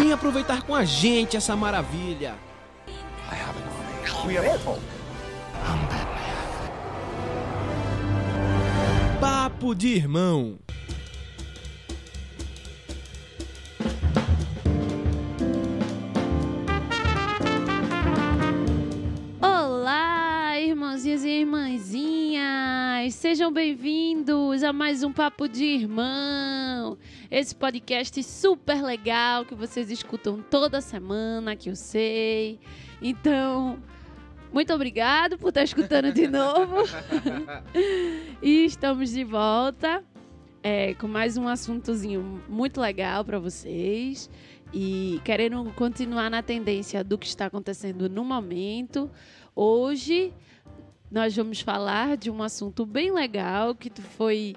Vem aproveitar com a gente essa maravilha. Papo de irmão. Irmãozinhos e irmãzinhas! Sejam bem-vindos a mais um Papo de Irmão. Esse podcast super legal que vocês escutam toda semana, que eu sei. Então, muito obrigado por estar escutando de novo. e estamos de volta é, com mais um assuntozinho muito legal para vocês. E querendo continuar na tendência do que está acontecendo no momento, hoje nós vamos falar de um assunto bem legal que foi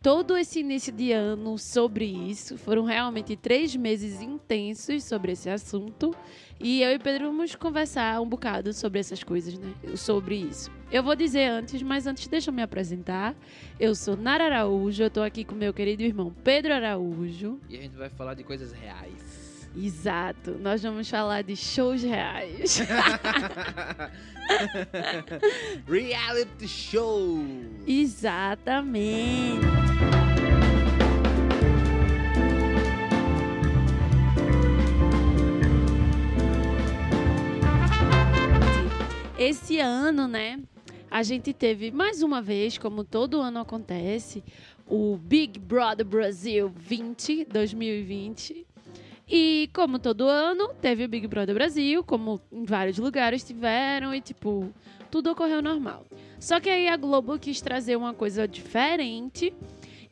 todo esse início de ano sobre isso. Foram realmente três meses intensos sobre esse assunto. E eu e Pedro vamos conversar um bocado sobre essas coisas, né? Sobre isso. Eu vou dizer antes, mas antes deixa eu me apresentar. Eu sou Nara Araújo, eu tô aqui com meu querido irmão Pedro Araújo. E a gente vai falar de coisas reais. Exato, nós vamos falar de shows reais. Reality show! Exatamente. Esse ano, né, a gente teve mais uma vez, como todo ano acontece, o Big Brother Brasil 20 2020. E como todo ano, teve o Big Brother Brasil, como em vários lugares tiveram, e tipo, tudo ocorreu normal. Só que aí a Globo quis trazer uma coisa diferente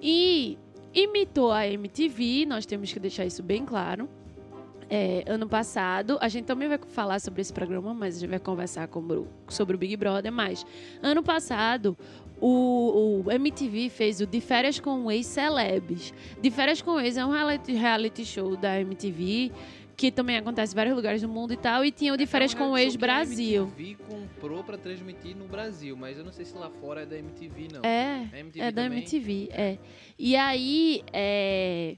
e imitou a MTV, nós temos que deixar isso bem claro. É, ano passado, a gente também vai falar sobre esse programa, mas a gente vai conversar com, sobre o Big Brother. Mas ano passado, o, o, MTV fez o De Férias com Ex-Celebs. De Férias com Ex é um reality, show da MTV que também acontece em vários lugares do mundo e tal. E tinha o De Férias com Ex Brasil. A MTV comprou pra transmitir no Brasil, mas eu não sei se lá fora é da MTV, não. É, É MTV é da também? MTV, é. E aí, é...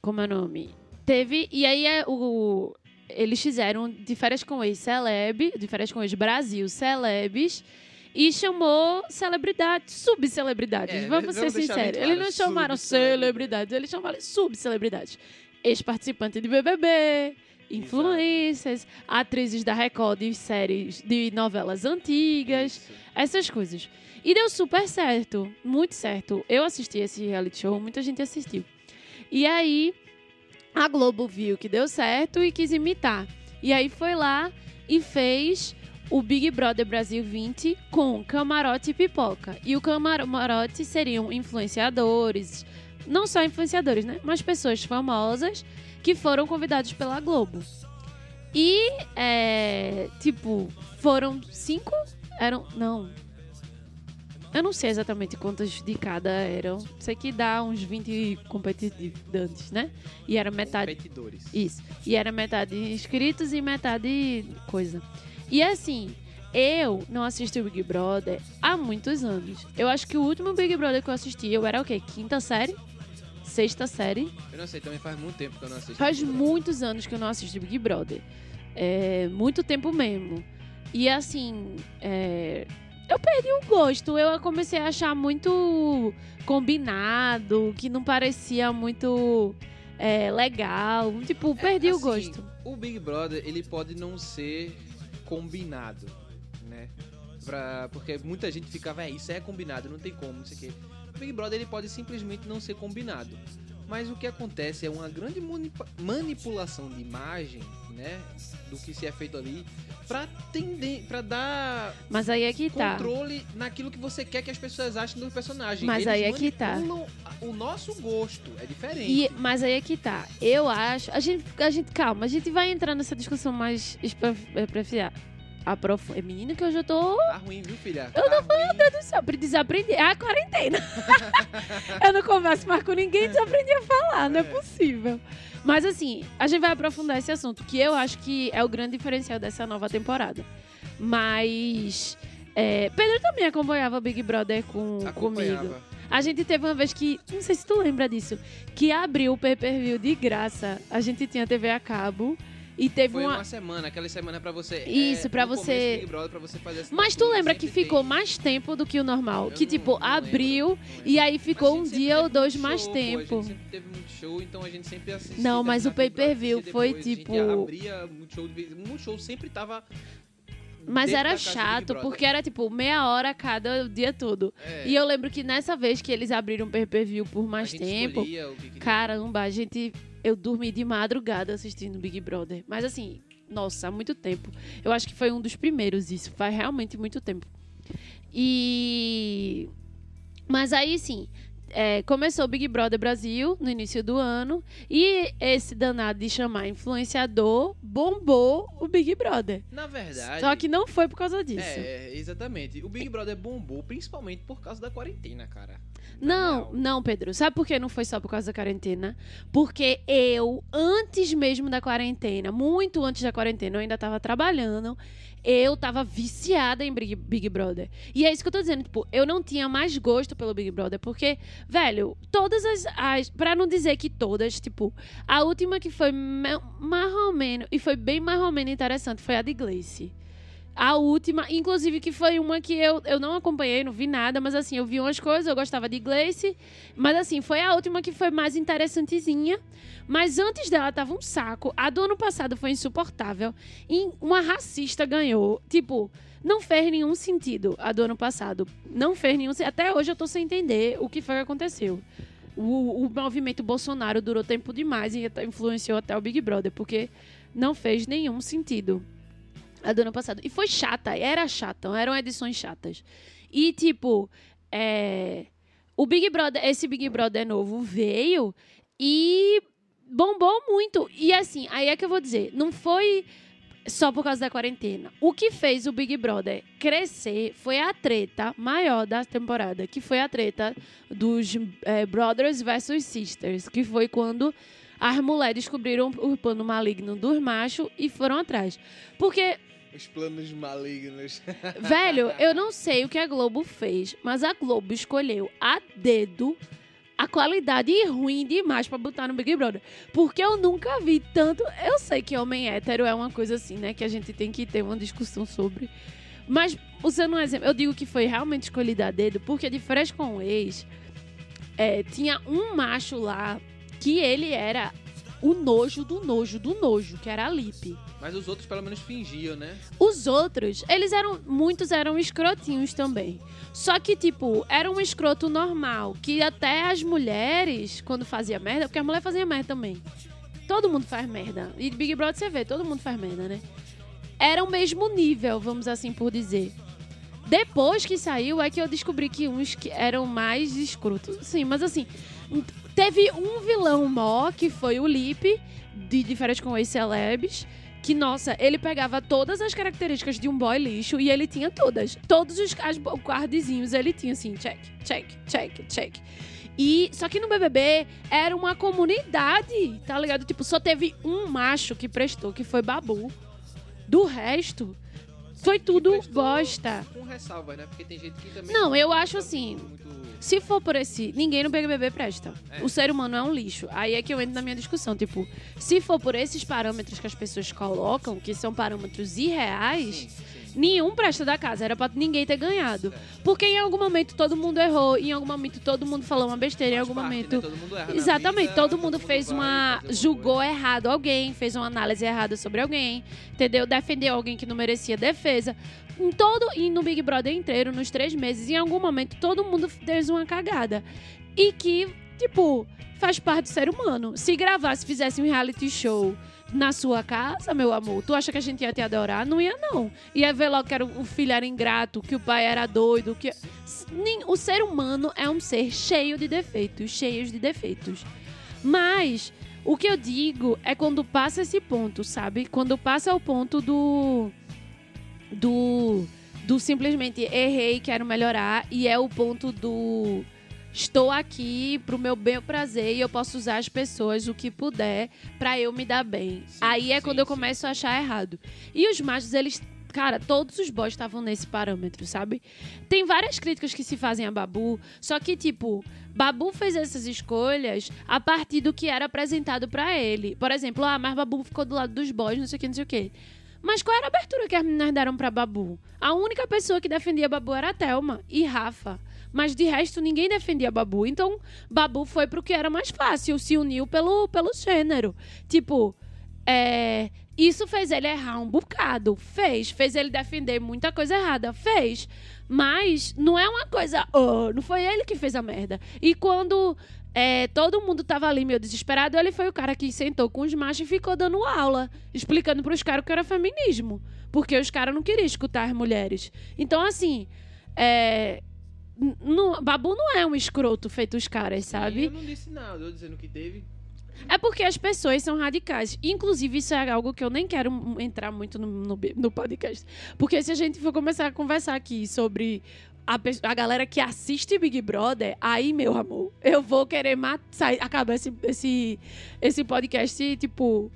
Como é o nome? Teve... E aí, é, o... eles fizeram De Férias com Ex-Celeb, De Férias com Ex-Brasil, Celebs... E chamou celebridades, subcelebridades. É, vamos ser sinceros. eles não chamaram celebridades, eles chamaram subcelebridades. Ex-participante de BBB, influências, atrizes da Record de séries de novelas antigas, Isso. essas coisas. E deu super certo, muito certo. Eu assisti esse reality show, muita gente assistiu. E aí, a Globo viu que deu certo e quis imitar. E aí foi lá e fez o Big Brother Brasil 20 com camarote e pipoca. E o camarote seriam influenciadores, não só influenciadores, né? Mas pessoas famosas que foram convidados pela Globo. E, é, tipo, foram cinco? Eram. Não. Eu não sei exatamente quantas de cada eram. Sei que dá uns 20 competitantes, né? E era metade. Competidores. Isso. E era metade inscritos e metade coisa. E assim, eu não assisto o Big Brother há muitos anos. Eu acho que o último Big Brother que eu assisti, eu era o quê? Quinta série? Sexta série? Eu não sei, também faz muito tempo que eu não assisto. Faz muitos anos que eu não assisto Big Brother. É, muito tempo mesmo. E assim, é, eu perdi o gosto. Eu comecei a achar muito combinado, que não parecia muito é, legal. Tipo, perdi o Assim, gosto. O Big Brother, ele pode não ser combinado, né? Pra, porque muita gente ficava, é, isso é combinado, não tem como, não sei o quê. Big Brother, ele pode simplesmente não ser combinado. Mas o que acontece é uma grande manipulação de imagem, né? Do que se é feito ali, pra, tender, pra dar Mas aí é que tá. controle naquilo que você quer que as pessoas achem do personagem. Mas Eles aí é que tá. O nosso gosto é diferente. E, mas aí é que tá. Eu acho. A gente, a gente, calma, a gente vai entrar nessa discussão mais aprofundada. Aprof... É menino que hoje eu tô. Tá ruim, viu, filha? Eu tá ruim. Meu Deus do céu, pra desaprender. É a quarentena. eu não converso mais com ninguém e desaprendi a falar, não é possível. Mas assim, a gente vai aprofundar esse assunto, que eu acho que é o grande diferencial dessa nova temporada. Mas. é, Pedro também acompanhava Big Brother com, comigo. A gente teve uma vez que, não sei se tu lembra disso, que abriu o pay-per-view de graça. A gente tinha TV a cabo e teve Foi uma. uma semana, aquela semana pra você. Isso, é, pra no você- Brother, pra você fazer Mas tu lembra que ficou tem- mais tempo do que o normal? Eu que não- tipo, não lembro, abriu não lembro. e aí ficou um dia ou dois mais show, pô, tempo. a gente sempre teve muito show, então a gente sempre assistia. Não, mas o pay-per-view foi, depois, a gente tipo- abria muito show. Muito show sempre tava. Mas dentro era chato, porque era tipo meia hora cada o dia todo. É, E eu lembro que nessa vez que eles abriram pay-per-view por mais tempo, o que caramba, a gente. Eu dormi de madrugada assistindo Big Brother. Mas assim, nossa, há muito tempo. Eu acho que foi um dos primeiros isso. Faz realmente muito tempo. E. Mas aí sim. é, começou o Big Brother Brasil no início do ano e esse danado de chamar influenciador bombou o Big Brother. Na verdade. Só que não foi por causa disso. É, exatamente. O Big Brother bombou principalmente por causa da quarentena, cara. Não, não, Pedro. Sabe por que não foi só por causa da quarentena? Porque eu, antes mesmo da quarentena, muito antes da quarentena, eu ainda tava trabalhando. Eu tava viciada em Big, Big Brother. E é isso que eu tô dizendo, tipo, eu não tinha mais gosto pelo Big Brother, porque, velho, todas as, as para não dizer que todas, tipo, a última que foi mais ou menos, e foi bem mais ou menos interessante, foi a de Gleice. A última, inclusive, que foi uma que eu, eu não acompanhei, não vi nada, mas assim, eu vi umas coisas, eu gostava de Gleice. Mas assim, foi a última que foi mais interessantezinha. Mas antes dela tava um saco. A do ano passado foi insuportável. E uma racista ganhou. Tipo, não fez nenhum sentido a do ano passado. Não fez nenhum sentido. Até hoje eu tô sem entender o que foi que aconteceu. O, o movimento Bolsonaro durou tempo demais e influenciou até o Big Brother, porque não fez nenhum sentido a do ano passado. E foi chata, era chata, eram edições chatas. E, tipo, é, o Big Brother, esse Big Brother novo veio e bombou muito. E assim, aí é que eu vou dizer, não foi só por causa da quarentena. O que fez o Big Brother crescer foi a treta maior da temporada, que foi a treta dos é, Brothers versus Sisters, que foi quando as mulheres descobriram o plano maligno dos machos e foram atrás. Porque Os planos malignos. Velho, eu não sei o que a Globo fez, mas a Globo escolheu a dedo a qualidade ruim demais pra botar no Big Brother. Porque eu nunca vi tanto. Eu sei que homem hétero é uma coisa assim, né? Que a gente tem que ter uma discussão sobre. Mas, usando um exemplo, eu digo que foi realmente escolhido a dedo, porque de Fresh com o ex, é, tinha um macho lá que ele era o nojo do nojo do nojo, que era a Lipe. Mas os outros pelo menos fingiam, né? Os outros, eles eram. Muitos eram escrotinhos também. Só que, tipo, era um escroto normal. Que até as mulheres, quando fazia merda, porque as mulheres faziam merda também. Todo mundo faz merda. E Big Brother você vê, todo mundo faz merda, né? Era o mesmo nível, vamos assim por dizer. Depois que saiu, é que eu descobri que uns que eram mais escrotos. Sim, mas assim, teve um vilão mó, que foi o Lipe, de diferente com os celebs. Que, nossa, ele pegava todas as características de um boy lixo e ele tinha todas. Todos os as, cardzinhos ele tinha assim, check, check, check, check. E só que no BBB era uma comunidade, tá ligado? Tipo, só teve um macho que prestou, que foi Babu. Do resto, foi tudo bosta. Com ressalvas, né? Porque tem gente que também. Não, eu acho assim, muito- Se for por esse, ninguém no BBB presta. É. O ser humano é um lixo. Aí é que eu entro na minha discussão, tipo, se for por esses parâmetros que as pessoas colocam, que são parâmetros irreais, Sim. Nenhum presta da casa. Era pra ninguém ter ganhado. Porque em algum momento todo mundo errou, em algum momento todo mundo falou uma besteira, em algum parte, momento né? Todo mundo erra Exatamente, vida, todo mundo fez vai uma. fazer julgou coisa. errado alguém, fez uma análise errada sobre alguém, entendeu? Defendeu alguém que não merecia defesa. Em todo. E no Big Brother inteiro, nos três meses, em algum momento, todo mundo fez uma cagada. E que tipo, faz parte do ser humano. Se gravasse, fizesse um reality show na sua casa, meu amor, tu acha que a gente ia te adorar? Não ia, não. Ia ver logo que era, o filho era ingrato, que o pai era doido, que... O ser humano é um ser cheio de defeitos, cheios de defeitos. Mas o que eu digo é quando passa esse ponto, sabe? Quando passa o ponto do. Do. Do simplesmente errei, quero melhorar. E é o ponto do. Estou aqui pro meu bem e prazer e eu posso usar as pessoas o que puder pra eu me dar bem. Sim, Aí é sim, quando eu sim. começo a achar errado. E os machos, eles. Cara, todos os boys estavam nesse parâmetro, sabe? Tem várias críticas que se fazem a Babu, só que, tipo, Babu fez essas escolhas a partir do que era apresentado pra ele. Por exemplo, ah, mas Babu ficou do lado dos boys, não sei o que, não sei o que. Mas qual era a abertura que as meninas deram pra Babu? A única pessoa que defendia Babu era a Thelma e Rafa. Mas de resto, ninguém defendia Babu. Então, Babu foi pro que era mais fácil, se uniu pelo, pelo gênero. Tipo, é, isso fez ele errar um bocado. Fez. Fez ele defender muita coisa errada. Fez. Mas não é uma coisa. "Oh", não foi ele que fez a merda. E quando é, todo mundo tava ali meio desesperado, ele foi o cara que sentou com os machos e ficou dando aula, explicando pros caras o que era feminismo. Porque os caras não queriam escutar as mulheres. Então, assim. É, não- Babu não é um escroto feito os caras, sabe? Eu não disse nada, eu dizendo que teve. É porque as pessoas são radicais. Inclusive, isso é algo que eu nem quero entrar muito no, no, no podcast. Porque se a gente for começar a conversar aqui sobre a, a galera que assiste Big Brother, aí, meu amor, eu vou querer matar, acabar esse, esse, esse podcast, tipo,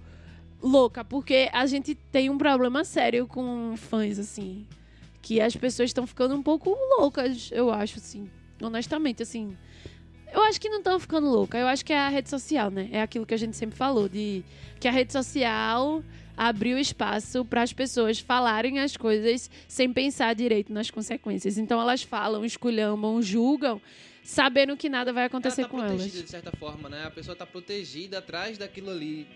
louca. Porque a gente tem um problema sério com fãs, assim. Que as pessoas estão ficando um pouco loucas, eu acho, assim. Honestamente, assim. Eu acho que não estão ficando louca. Eu acho que é a rede social, né? É aquilo que a gente sempre falou, de que a rede social abriu espaço para as pessoas falarem as coisas sem pensar direito nas consequências. Então elas falam, esculhambam, julgam, sabendo que nada vai acontecer ela tá com protegida elas. de certa forma, né? A pessoa tá protegida atrás daquilo ali.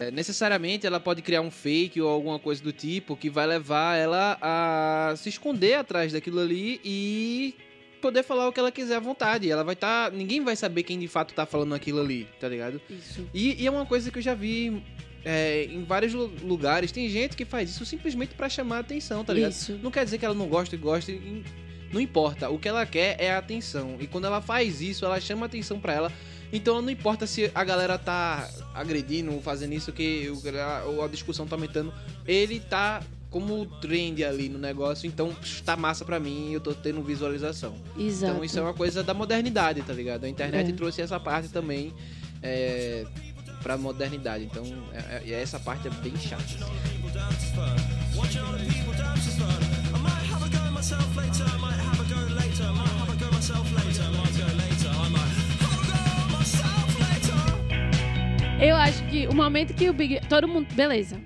É, Necessariamente ela pode criar um fake ou alguma coisa do tipo que vai levar ela a se esconder atrás daquilo ali e poder falar o que ela quiser à vontade. Ela vai estar. ninguém vai saber quem de fato tá falando aquilo ali, tá ligado? Isso. E, e é uma coisa que eu já vi é, em vários lu- lugares. Tem gente que faz isso simplesmente pra chamar a atenção, tá ligado? Isso. Não quer dizer que ela não gosta e gosta. Não importa. O que ela quer é a atenção. E quando ela faz isso, ela chama atenção pra ela. Então não importa se a galera tá agredindo, fazendo isso, que o- a, ou a discussão tá aumentando. Ele tá como trend ali no negócio. Então tá massa pra mim e eu tô tendo visualização. Exato. Então isso é uma coisa da modernidade, tá ligado? A internet É. trouxe essa parte também é, pra modernidade. Então é- é- essa parte é bem chata. assim. Eu acho que o momento que o Big. Todo mundo. Beleza.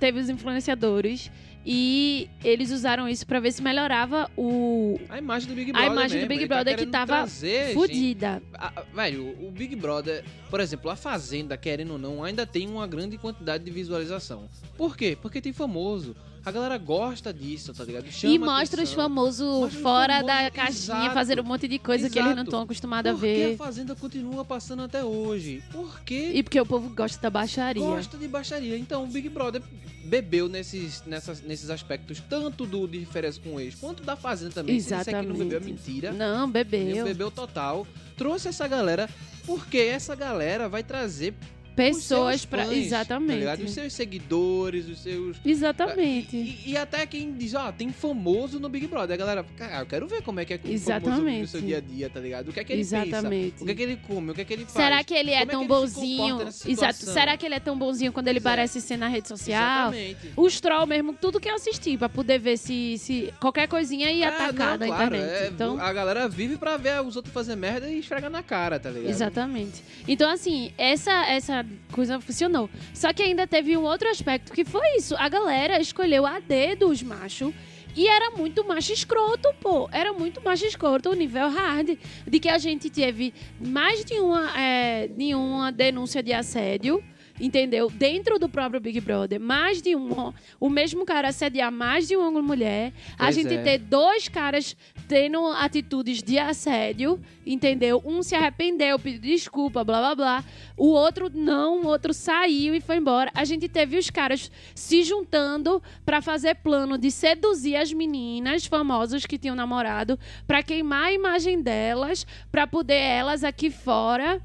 Teve os influenciadores e eles usaram isso pra ver se melhorava o. A imagem do Big A Brother. imagem do mesmo, Big ele tá Brother que tava trazer, gente, Fudida. a- a- velho, o Big Brother, por exemplo, a Fazenda, querendo ou não, ainda tem uma grande quantidade de visualização. Por quê? Porque tem famoso. A galera gosta disso, tá ligado? Chama e mostra os atenção. famosos os fora famosos, da caixinha, exato. fazendo um monte de coisa que eles não Exato. estão acostumados a Por que ver. a Fazenda continua passando até hoje? Por quê? E porque o povo gosta da baixaria. gosta de baixaria. Então, o Big Brother bebeu nesses, nessas, nesses aspectos, tanto do de diferença com o ex, quanto da Fazenda também. Se disser que não bebeu é Exatamente. mentira. Não, bebeu. bebeu total. Trouxe essa galera, porque essa galera vai trazer Pessoas fãs, Tá? Exatamente. os seus seguidores, os seus. Exatamente. E, e até quem diz, ó, tem famoso no Big Brother. A galera, cara, eu quero ver como é que é Exatamente. no seu dia a dia, tá ligado? O que é que ele Exatamente. pensa? O que é que ele come? O que é que ele faz? Será que ele é é tão que ele bonzinho? Exato. Será que ele é tão bonzinho quando ele é. parece ser na rede social? Exatamente. Os troll mesmo, tudo que eu assisti, pra poder ver se, se qualquer coisinha ia Ah, atacar não, na claro, internet. é, então, A galera vive pra ver os outros fazer merda e esfregar na cara, tá ligado? Exatamente. Então, assim, essa, essa coisa funcionou. Só que ainda teve um outro aspecto que foi isso. A galera escolheu a dedo os machos. E era muito macho escroto, pô. Era muito macho escroto, o nível hard. De que a gente teve mais de uma, é, de uma denúncia de assédio. Entendeu? Dentro do próprio Big Brother, mais de um, o mesmo cara assediar mais de uma mulher, a Pois gente é. ter dois caras tendo atitudes de assédio, entendeu? Um se arrependeu, pediu desculpa, blá blá blá. O outro não, o outro saiu e foi embora. A gente teve os caras se juntando pra fazer plano de seduzir as meninas famosas que tinham namorado, pra queimar a imagem delas, pra poder elas aqui fora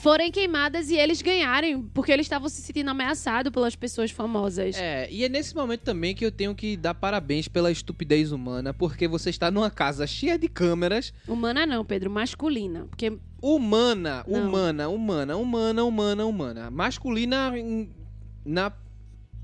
forem queimadas e eles ganharem, porque eles estavam se sentindo ameaçados pelas pessoas famosas. É, e é nesse momento também que eu tenho que dar parabéns pela estupidez humana, porque você está numa casa cheia de câmeras, Humana não, Pedro, masculina. Porque humana, Não. humana, humana, humana, humana, humana. Masculina em, na,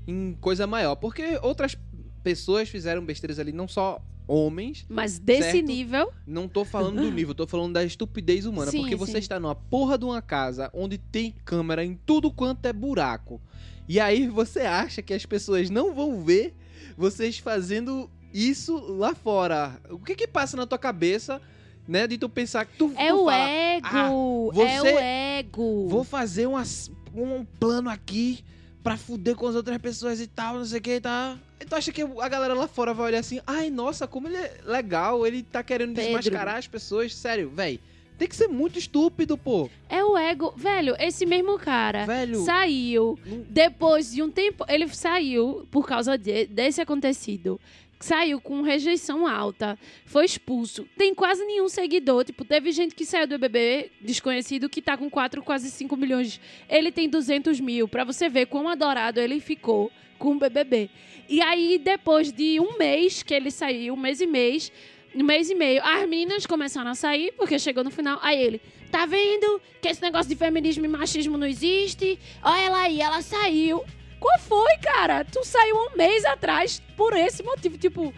em coisa maior, porque outras pessoas fizeram besteiras ali, não só homens. Mas desse Certo. nível, Não tô falando do nível, tô falando da estupidez humana. Sim, porque você sim. está numa porra de uma casa onde tem câmera em tudo quanto é buraco. E aí você acha que as pessoas não vão ver vocês fazendo isso lá fora. O que que passa na tua cabeça, né? De tu pensar que tu, é tu o fala, ego. "Ah, É você- o ego. Vou fazer umas- um plano aqui pra fuder com as outras pessoas e tal, não sei o que e tal. E tu acha que a galera lá fora vai olhar assim, ai, nossa, como ele é legal, ele tá querendo Pedro. desmascarar as pessoas. Sério, véi. Tem que ser muito estúpido, pô. É o ego. Velho, esse mesmo cara Velho. saiu. Não- Depois de um tempo, ele saiu por causa de- desse acontecido. Saiu com rejeição alta, foi expulso. Tem quase nenhum seguidor. Tipo, teve gente que saiu do BBB desconhecido que tá com 4, quase 5 milhões. Ele tem 200 mil. Pra você ver quão adorado ele ficou com o BBB. E aí, depois de um mês que ele saiu, um mês e mês, um mês e meio, as meninas começaram a sair, porque chegou no final. Aí ele, tá vendo que esse negócio de feminismo e machismo não existe? Olha ela aí, ela saiu. Qual foi, cara? Tu saiu um mês atrás por esse motivo. Tipo,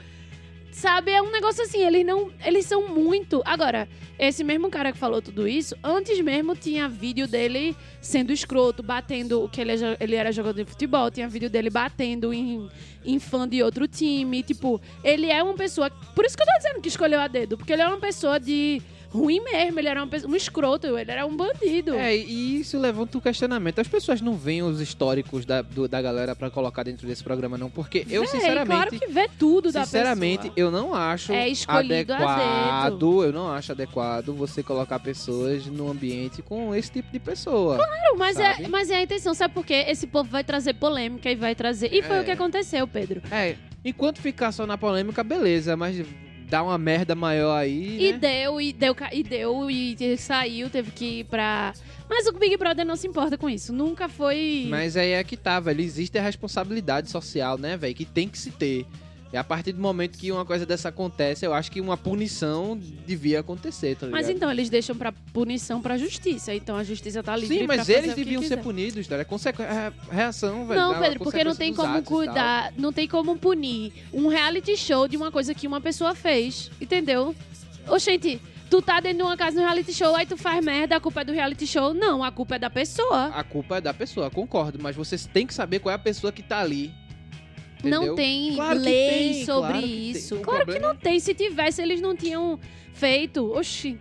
sabe? É um negócio assim, eles não. Eles são muito. Agora, esse mesmo cara que falou tudo isso, antes mesmo tinha vídeo dele sendo escroto, batendo. Que ele, é ele era jogador de futebol, tinha vídeo dele batendo em, em fã de outro time. Tipo, ele é uma pessoa. Por isso que eu tô dizendo que escolheu a dedo, porque ele é uma pessoa de. Ruim mesmo, ele era uma pessoa, um escroto, ele era um bandido. É, e isso levanta o questionamento. As pessoas não veem os históricos da, do- da galera pra colocar dentro desse programa, não. Porque eu, sinceramente. Claro que vê tudo da Sinceramente, pessoa. eu não acho É adequado. Eu não acho adequado você colocar pessoas num ambiente com esse tipo de pessoa. Claro, mas é, mas é a intenção. Sabe por quê? Esse povo vai trazer polêmica e vai trazer. E foi É. o que aconteceu, Pedro. É, enquanto ficar só na polêmica, beleza, mas dá uma merda maior aí. E né? deu, e deu, e deu, e saiu, teve que ir pra. Mas o Big Brother não se importa com isso. Nunca foi. Mas aí é que tá, velho. Existe a responsabilidade social, né, velho? Que tem que se ter. E a partir do momento que uma coisa dessa acontece, eu acho que uma punição devia acontecer, tá ligado? Mas então, eles deixam pra punição pra justiça. Então a justiça tá livre. Sim, mas eles deviam ser punidos, tá? É consequ... é reação, velho. Não, Pedro, porque não tem como cuidar, não tem como punir um reality show de uma coisa que uma pessoa fez, entendeu? Ô, gente, tu tá dentro de uma casa no reality show, aí tu faz merda, a culpa é do reality show? Não, a culpa é da pessoa. A culpa é da pessoa, concordo, mas você tem que saber qual é a pessoa que tá ali. Não entendeu? tem Claro lei tem, sobre claro tem. isso. Claro que não tem. Se tivesse, eles não tinham feito. Oxi.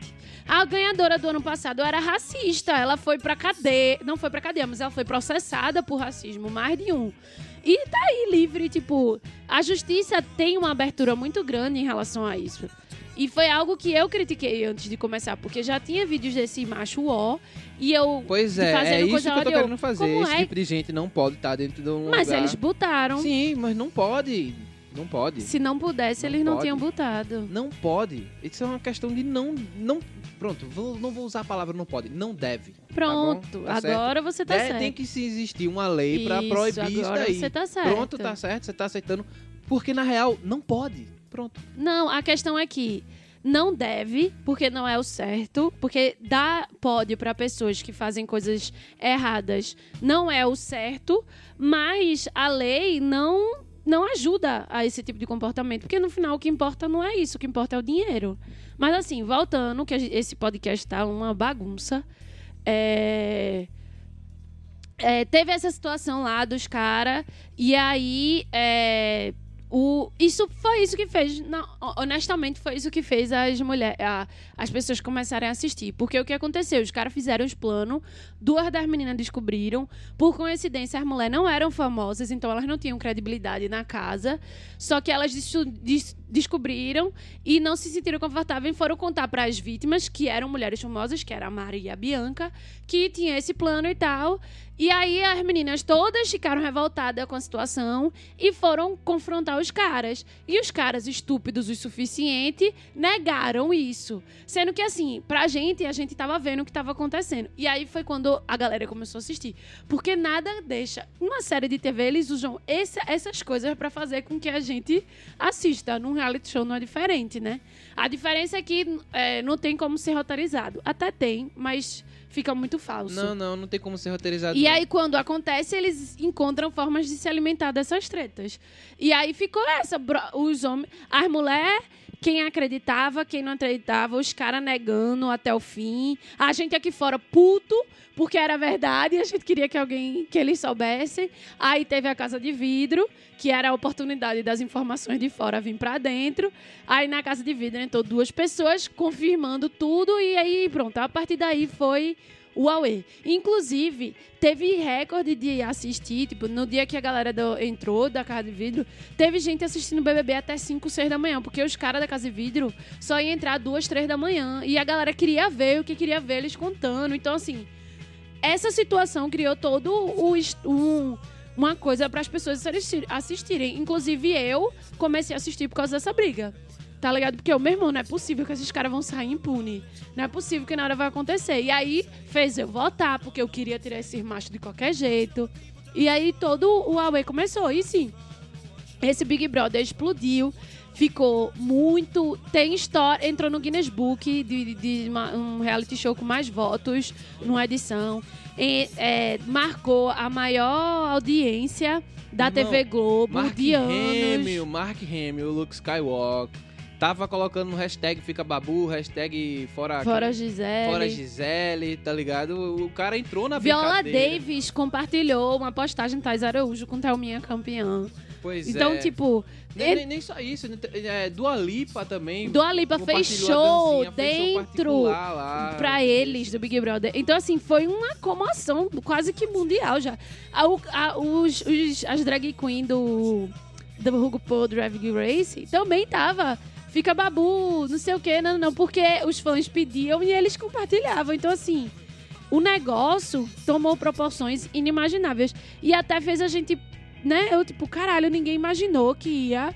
A ganhadora do ano passado era racista. Ela foi pra cadeia. Não foi pra cadeia, mas ela foi processada por racismo, mais de um. E tá aí livre, tipo, a justiça tem uma abertura muito grande em relação a isso. E foi algo que eu critiquei antes de começar, porque já tinha vídeos desse macho ó, e eu Pois é, fazendo é isso coisa que eu tô querendo fazer. como Esse é? tipo de gente não pode estar dentro de um Mas lugar. eles botaram. Sim, mas não pode. Não pode. Se não pudesse, Não eles não pode. tinham botado. Não pode. Isso é uma questão de não. não pronto, vou- não vou usar a palavra não pode. Não deve. Pronto, Tá certo? agora você tá É, certo. Tem que se existir uma lei pra Isso, proibir isso agora daí. você tá certo. Pronto, tá certo, você tá aceitando. Porque na real, não pode. Pronto. Não, a questão é que não deve, porque não é o certo, porque dar pódio pra pessoas que fazem coisas erradas não é o certo, mas a lei não não ajuda a esse tipo de comportamento, porque no final o que importa não é isso, o que importa é o dinheiro. Mas assim, voltando, que esse podcast tá uma bagunça, é... É, teve essa situação lá dos caras, e aí é, o, isso foi isso que fez, não, honestamente, foi isso que fez as mulheres, as pessoas começarem a assistir. Porque o que aconteceu? Os caras fizeram os planos, duas das meninas descobriram. Por coincidência, as mulheres não eram famosas, então elas não tinham credibilidade na casa. Só que elas des descobriram e não se sentiram confortáveis e foram contar para as vítimas, que eram mulheres famosas, que era a Maria e a Bianca, que tinha esse plano e tal. E aí as meninas todas ficaram revoltadas com a situação e foram confrontar os caras. E os caras, estúpidos o suficiente, negaram isso. Sendo que, assim, pra gente, a gente tava vendo o que tava acontecendo. E aí foi quando a galera começou a assistir. Porque nada deixa. Uma série de TV, eles usam esse, essas coisas para fazer com que a gente assista. Num reality show não é diferente, né? A diferença é que é, não tem como ser roteirizado. Até tem, mas fica muito falso. Não, não, não tem como ser roteirizado. E não. aí, quando acontece, eles encontram formas de se alimentar dessas tretas. E aí ficou essa, os homens, as mulheres quem acreditava, quem não acreditava, os caras negando até o fim. A gente aqui fora puto, porque era verdade, a gente queria que alguém, que eles soubessem. Aí teve a Casa de Vidro, que era a oportunidade das informações de fora vir para dentro. Aí na Casa de Vidro entrou duas pessoas confirmando tudo e aí pronto, a partir daí foi Huawei. Inclusive, teve recorde de assistir, tipo, no dia que a galera do, entrou da Casa de Vidro, teve gente assistindo BBB até 5, 6 da manhã, porque os caras da Casa de Vidro só iam entrar 2, 3 da manhã. E a galera queria ver o que queria ver eles contando. Então, assim, essa situação criou todo o. Um, uma coisa para as pessoas assistirem. Inclusive, eu comecei a assistir por causa dessa briga. Tá ligado? Porque o meu irmão, não é possível que esses caras vão sair impune. Não é possível que nada vai acontecer. E aí fez eu votar, porque eu queria tirar esses machos de qualquer jeito. E aí todo o Huawei começou. E sim, esse Big Brother explodiu. Ficou muito. Tem história. Entrou no Guinness Book de, de uma, um reality show com mais votos numa edição. E, é, marcou a maior audiência da TV Globo Mark de Hamill, anos. Mark Hamill, Luke Skywalker. Tava colocando no hashtag Fica Babu, hashtag Fora, Fora Gisele. fora Gisele, tá ligado? O, cara entrou na Viola. Davis compartilhou uma postagem Thais Araújo com Thelminha campeã. Pois então, é. tipo, Nem, ele- nem, só isso, né? é, Dua Lipa também. Dua Lipa fez show fez dentro lá. pra eles do Big Brother. Então, assim, foi uma comoção quase que mundial já. A- a- os, os- as drag queen do, do RuPaul Drag Race também tava. Fica babu, não sei o que, não, não, porque os fãs pediam e eles compartilhavam. Então, assim, o negócio tomou proporções inimagináveis. E até fez a gente, né? Eu, tipo, caralho, ninguém imaginou que ia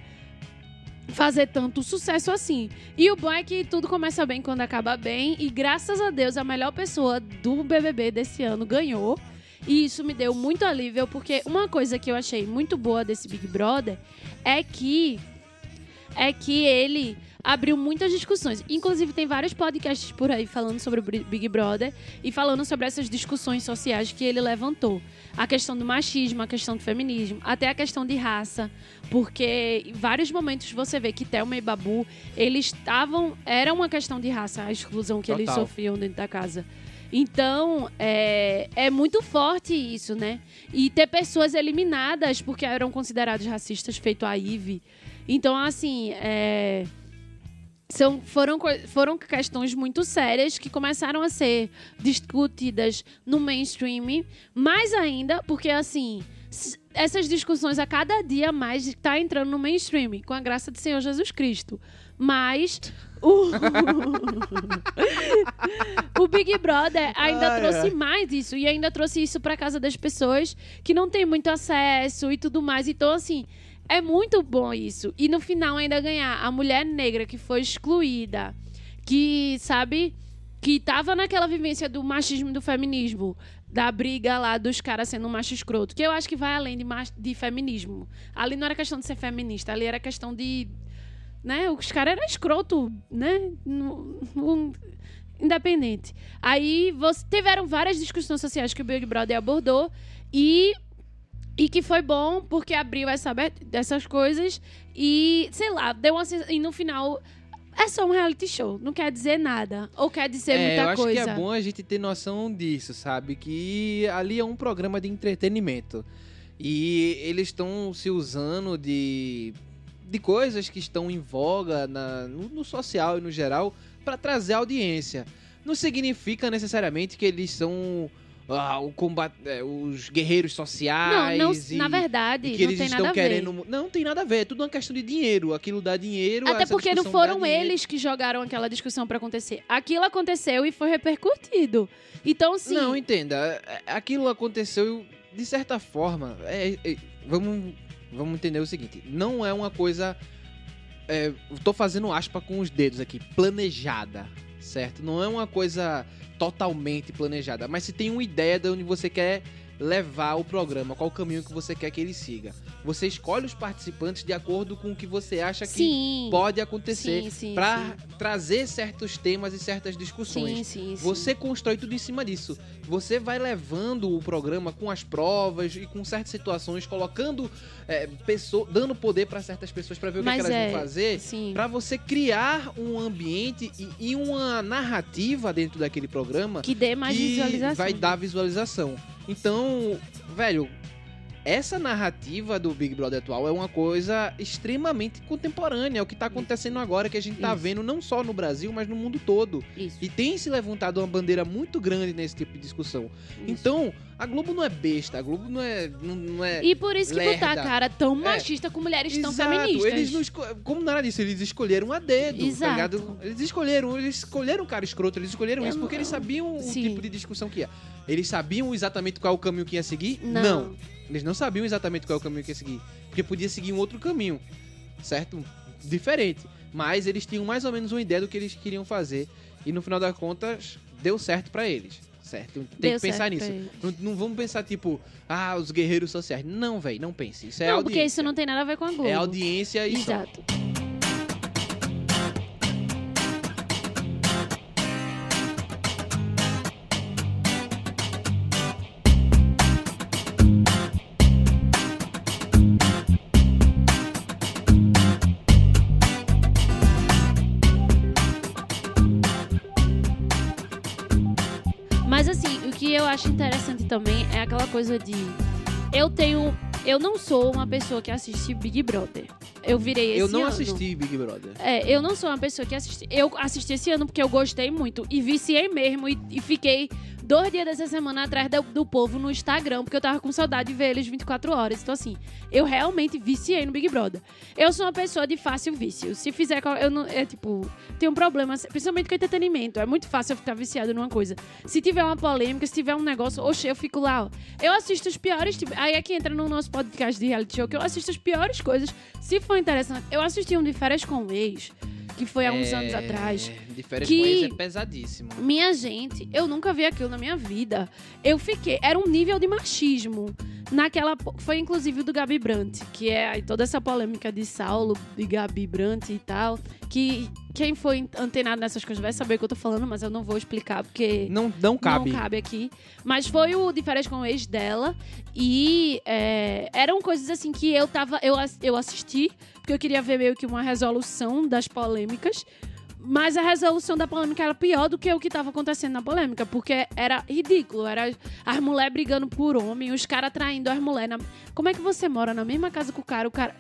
fazer tanto sucesso assim. E o bom é que tudo começa bem quando acaba bem. E graças a Deus, a melhor pessoa do BBB desse ano ganhou. E isso me deu muito alívio, porque uma coisa que eu achei muito boa desse Big Brother é que é que ele abriu muitas discussões. Inclusive, tem vários podcasts por aí falando sobre o Big Brother e falando sobre essas discussões sociais que ele levantou. A questão do machismo, a questão do feminismo, até a questão de raça. Porque em vários momentos você vê que Thelma e Babu, eles estavam. Era uma questão de raça, a exclusão que eles Total. sofriam dentro da casa. Então, é, é muito forte isso, né? E ter pessoas eliminadas porque eram considerados racistas, feito a Ive. Então, assim, é, são, foram, foram questões muito sérias que começaram a ser discutidas no mainstream, mais ainda porque, assim, essas discussões a cada dia mais está entrando no mainstream, com a graça do Senhor Jesus Cristo. Mas o, o Big Brother ainda Ai, trouxe ai. mais isso e ainda trouxe isso para casa das pessoas que não tem muito acesso e tudo mais. Então, assim, é muito bom isso. E no final ainda ganhar a mulher negra que foi excluída, que, sabe, que tava naquela vivência do machismo e do feminismo, da briga lá dos caras sendo macho escroto, que eu acho que vai além de, de feminismo. Ali não era questão de ser feminista, ali era questão de. Né? Os caras eram escroto, né? Independente. Aí você, tiveram várias discussões sociais que o Big Brother abordou e e que foi bom porque abriu essa, essas coisas e, sei lá, deu uma E no final, é só um reality show. Não quer dizer nada. Ou quer dizer é, muita eu acho coisa. que é bom a gente ter noção disso, sabe? Que ali é um programa de entretenimento. E eles estão se usando de de coisas que estão em voga na- no, no social e no geral para trazer audiência. Não significa necessariamente que eles são ah, o combate, é, os guerreiros Não, sociais. não, e- na verdade, que não eles tem estão nada a ver. querendo. Não tem nada a ver, é tudo uma questão de dinheiro. Aquilo dá dinheiro. Até porque não foram eles que jogaram aquela discussão pra acontecer. Aquilo aconteceu e foi repercutido. Então, sim. Não, entenda. é- Aquilo aconteceu de certa forma. é- é- vamos, vamos entender o seguinte: não é uma coisa. É, tô fazendo aspa com os dedos aqui, planejada, certo? Não é uma coisa totalmente planejada, mas se tem uma ideia de onde você quer levar o programa, qual o caminho que você quer que ele siga. Você escolhe os participantes de acordo com o que você acha que sim. pode acontecer para trazer certos temas e certas discussões. sim, sim. Você constrói tudo em cima disso. Você vai levando o programa com as provas e com certas situações, colocando é, pessoa, dando poder para certas pessoas para ver o que, é que elas é, vão fazer, Sim. para você criar um ambiente e, e uma narrativa dentro daquele programa Que dê mais que visualização. vai dar visualização. Então, velho, essa narrativa do Big Brother atual é uma coisa extremamente contemporânea, é o que tá acontecendo agora que a gente tá Isso. vendo não só no Brasil, mas no mundo todo. Isso. E tem se levantado uma bandeira muito grande nesse tipo de discussão. isso. Então, a Globo não é besta, a Globo não é. Não, não é E por isso que botar a lerda. cara tão É. machista com mulheres tão Exato, feministas. Eles não. Como nada disso, eles escolheram a dedo, Exato. tá ligado? Eles escolheram, eles escolheram o cara escroto, eles escolheram isso porque não- eles sabiam o tipo de discussão que ia. Eles sabiam exatamente qual o caminho que ia seguir? Não. Eles não sabiam exatamente qual é o caminho que ia seguir. Porque podia seguir um outro caminho, certo? Diferente. Mas eles tinham mais ou menos uma ideia do que eles queriam fazer. E no final das contas, deu certo pra eles. Certo? Tem Deu que pensar nisso. Não, não vamos pensar, tipo, ah, os guerreiros sociais. Não, velho, não pense. Isso é não, audiência. porque isso não tem nada a ver com a Globo. É audiência e só. Exato. Mas acho interessante também é aquela coisa de. Eu tenho. Eu não sou uma pessoa que assiste Big Brother. Eu virei esse Eu não ano. assisti Big Brother. É, eu não sou uma pessoa que assisti. Eu assisti esse ano porque eu gostei muito e viciei mesmo e, e fiquei dois dias dessa semana atrás do, do povo no Instagram porque eu tava com saudade de ver eles 24 horas. Então, assim, eu realmente viciei no Big Brother. Eu sou uma pessoa de fácil vício. Se fizer. Eu não. É tipo. Tem um problema, principalmente com entretenimento. É muito fácil eu ficar viciado numa coisa. Se tiver uma polêmica, se tiver um negócio, oxe, eu fico lá, ó. Eu assisto os piores. Tipo, aí é que entra no nosso podcast de reality show que eu assisto as piores coisas. Se for interessante, eu assisti um de férias com o ex, que foi há uns É, anos atrás. De férias que- com ex é pesadíssimo. Minha gente, eu nunca vi aquilo na minha vida. Eu fiquei. Era um nível de machismo. Naquela. Foi inclusive o do Gabi Brandt, que é aí toda essa polêmica de Saulo, de Gabi Brandt e tal. Que quem foi antenado nessas coisas vai saber o que eu tô falando, mas eu não vou explicar, porque. Não, não cabe. Não cabe aqui. Mas foi o de férias com o ex dela. E é, eram coisas assim que eu tava. Eu, eu assisti, porque eu queria ver meio que uma resolução das polêmicas. Mas a resolução da polêmica era pior do que o que tava acontecendo na polêmica, porque era ridículo. Era as mulheres brigando por homem, os caras traindo as mulheres. na- Como é que você mora na mesma casa com o cara? O cara.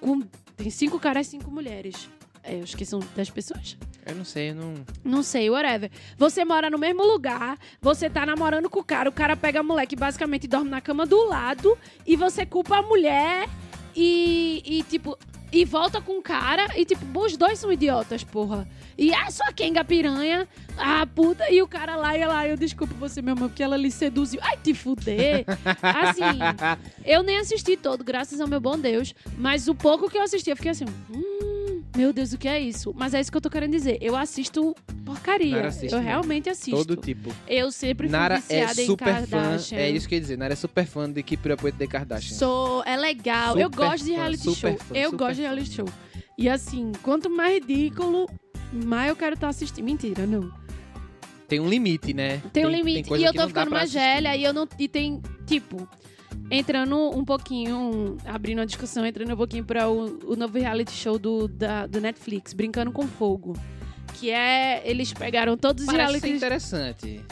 com- Tem cinco caras e cinco mulheres. É, eu que são dez pessoas. Eu não sei, eu não. Não sei, whatever. Você mora no mesmo lugar, você tá namorando com o cara, o cara pega a mulher que basicamente dorme na cama do lado e você culpa a mulher e, e tipo, e volta com o cara e tipo, os dois são idiotas, porra. E a sua Kenga piranha, a puta, e o cara lá e ela, eu desculpo você, meu irmão, porque ela lhe seduziu. Ai, te fuder. Assim, eu nem assisti todo, graças ao meu bom Deus, mas o pouco que eu assisti, eu fiquei assim, hum, meu Deus, o que é isso? Mas é isso que eu tô querendo dizer. Eu assisto porcaria. Assiste eu mesmo. realmente assisto. Todo tipo. Eu sempre fui Nara é super fã. Kardashian. É isso que eu ia dizer. Nara é super fã de Keep Up with the Kardashians. Sou, é legal. eu Super gosto de reality super show. fã, eu gosto de fã. reality show. E assim, quanto mais ridículo, mais eu quero estar assistindo. Mentira, não. Tem um limite, né? Tem um limite. coisa E eu tô ficando mais assistir. velha e eu não. E tem, tipo, entrando um pouquinho, abrindo uma discussão, entrando um pouquinho para o, o novo reality show do, da, do Netflix, Brincando com Fogo. Que é. Eles pegaram todos os Parece ser realities. interessante.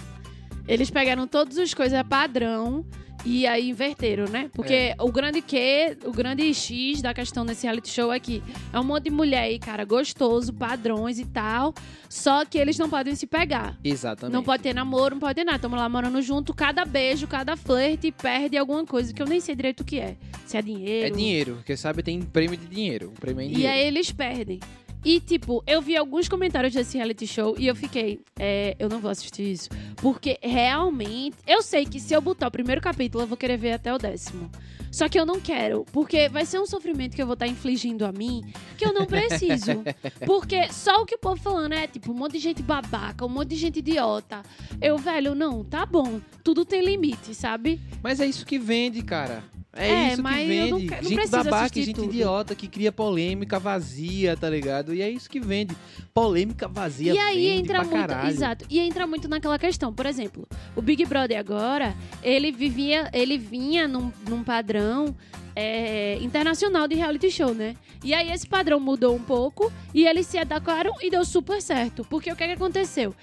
Eles pegaram todas as coisas padrão E aí inverteram, né? Porque É. o grande Q, o grande X da questão desse reality show é que é um monte de mulher aí, cara, gostoso, padrões e tal. Só que eles não podem se pegar. Exatamente. Não pode ter namoro, não pode ter nada. Estamos lá morando junto, cada beijo, cada flerte perde alguma coisa que eu nem sei direito o que é. Se é dinheiro. É dinheiro, porque sabe, tem prêmio de dinheiro. O prêmio é em E dinheiro. aí eles perdem. E, tipo, eu vi alguns comentários desse reality show e eu fiquei, é, eu não vou assistir isso. Porque realmente. Eu sei que se eu botar o primeiro capítulo, eu vou querer ver até o décimo. Só que eu não quero, porque vai ser um sofrimento que eu vou estar infligindo a mim que eu não preciso. porque só o que o povo falando é, tipo, um monte de gente babaca, um monte de gente idiota. Eu, velho, não, tá bom. Tudo tem limite, sabe? Mas é isso que vende, cara. É, É, isso que não vende. quero- não gente babaca gente tudo. idiota que cria polêmica vazia, tá ligado? E é isso que vende. Polêmica vazia E aí entra muito, caralho. exato. E entra muito naquela questão, por exemplo, o Big Brother agora, ele vivia, ele vinha num, num padrão é, internacional de reality show, né? E aí esse padrão mudou um pouco e eles se adequaram e deu super certo. Porque o que, é que aconteceu?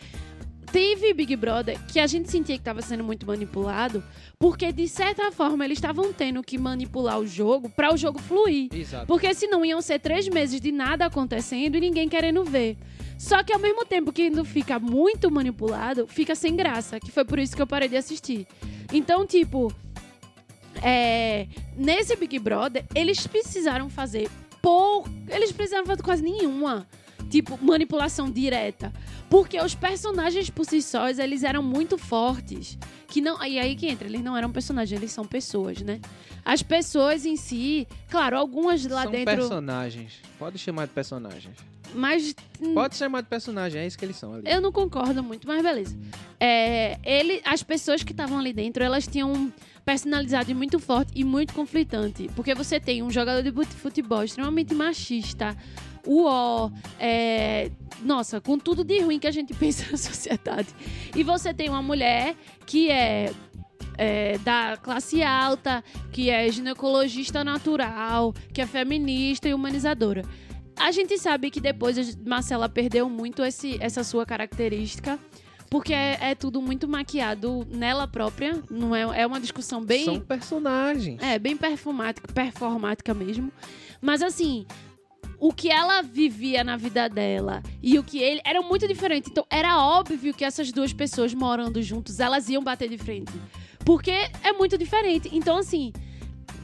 Teve Big Brother que a gente sentia que estava sendo muito manipulado, porque de certa forma eles estavam tendo que manipular o jogo para o jogo fluir. Exato. Porque senão iam ser três meses de nada acontecendo e ninguém querendo ver. Só que ao mesmo tempo que não fica muito manipulado, fica sem graça. Que foi por isso que eu parei de assistir. Então, tipo, é, nesse Big Brother, eles precisaram fazer pouco. Eles precisaram fazer quase nenhuma. Tipo, manipulação direta. Porque os personagens por si sós, eles eram muito fortes. Que não. E aí que entra, eles não eram personagens, eles são pessoas, né? As pessoas em si, claro, algumas lá São dentro. personagens. Pode chamar de personagens. Mas hum, Pode chamar de personagem, é isso que eles são ali. eu não concordo muito, mas beleza. É, ele, as pessoas que estavam ali dentro, elas tinham personalidade muito forte e muito conflitante. Porque você tem um jogador de fute- futebol extremamente machista, uó, é, nossa, com tudo de ruim que a gente pensa na sociedade. E você tem uma mulher que é é, da classe alta, que é ginecologista natural, que é feminista e humanizadora. A gente sabe que depois Marcela perdeu muito esse, essa sua característica, porque é, é tudo muito maquiado nela própria. Não é, é uma discussão bem. São personagens. É, bem performática, performática mesmo. Mas assim, o que ela vivia na vida dela e o que ele era muito diferente. Então era óbvio que essas duas pessoas morando juntos, elas iam bater de frente. Porque é muito diferente. Então, assim.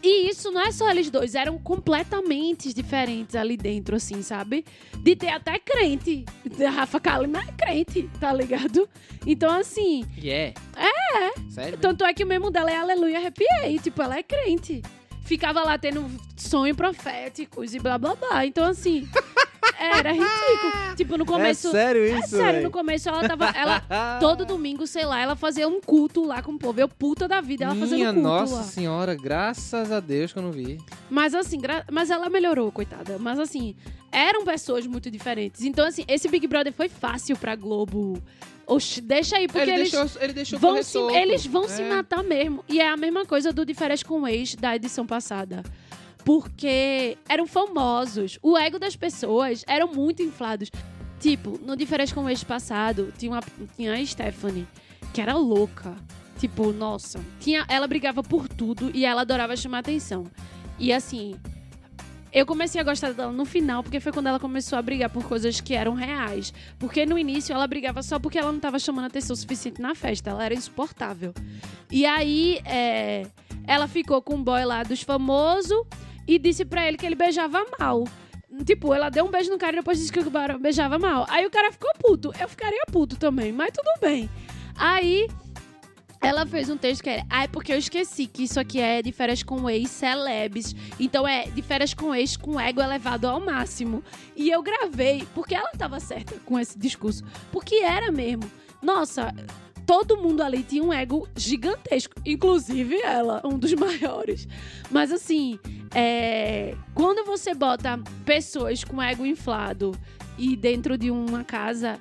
E isso não é só eles dois, eram completamente diferentes ali dentro, assim, sabe? De ter até crente. A Rafa Kalimann é crente, tá ligado? Então, assim, E é. É. Sério? tanto é que o mesmo dela é Aleluia Arrepiei. Tipo, ela é crente. Ficava lá tendo sonho proféticos e blá blá blá. Então, assim, era ridículo. Tipo, no começo. é sério É isso, sério, véi? no começo ela tava. Ela, todo domingo, sei lá, ela fazia um culto lá com o povo. Eu, puta da vida, ela fazendo Minha culto nossa lá. senhora, graças a Deus que eu não vi. Mas assim, gra- mas ela melhorou, coitada. Mas assim, eram pessoas muito diferentes. Então, assim, esse Big Brother foi fácil pra Globo. Oxi, deixa aí, porque ele, eles. deixou, ele deixou vão se, solto. eles vão se É. matar mesmo. E é a mesma coisa do De Férias com o Ex da edição passada. Porque eram famosos. O ego das pessoas eram muito inflados. Tipo, no De Férias com o Ex passado, tinha, uma, tinha a Stephanie, que era louca. Tipo, nossa. Tinha, ela brigava por tudo e ela adorava chamar atenção. E assim, eu comecei a gostar dela no final, porque foi quando ela começou a brigar por coisas que eram reais. Porque no início ela brigava só porque ela não tava chamando atenção suficiente na festa. Ela era insuportável. E aí, é, ela ficou com o boy lá dos famosos e disse pra ele que ele beijava mal. Tipo, ela deu um beijo no cara e depois disse que o beijava mal. Aí o cara ficou puto. Eu ficaria puto também, mas tudo bem. Aí ela fez um texto que era. Ah, é porque eu esqueci que isso aqui é de férias com ex-celebs. Então é de férias com ex com ego elevado ao máximo. E eu gravei, porque ela tava certa com esse discurso. Porque era mesmo. Nossa, todo mundo ali tinha um ego gigantesco. Inclusive ela, um dos maiores. Mas assim, é, quando você bota pessoas com ego inflado e dentro de uma casa.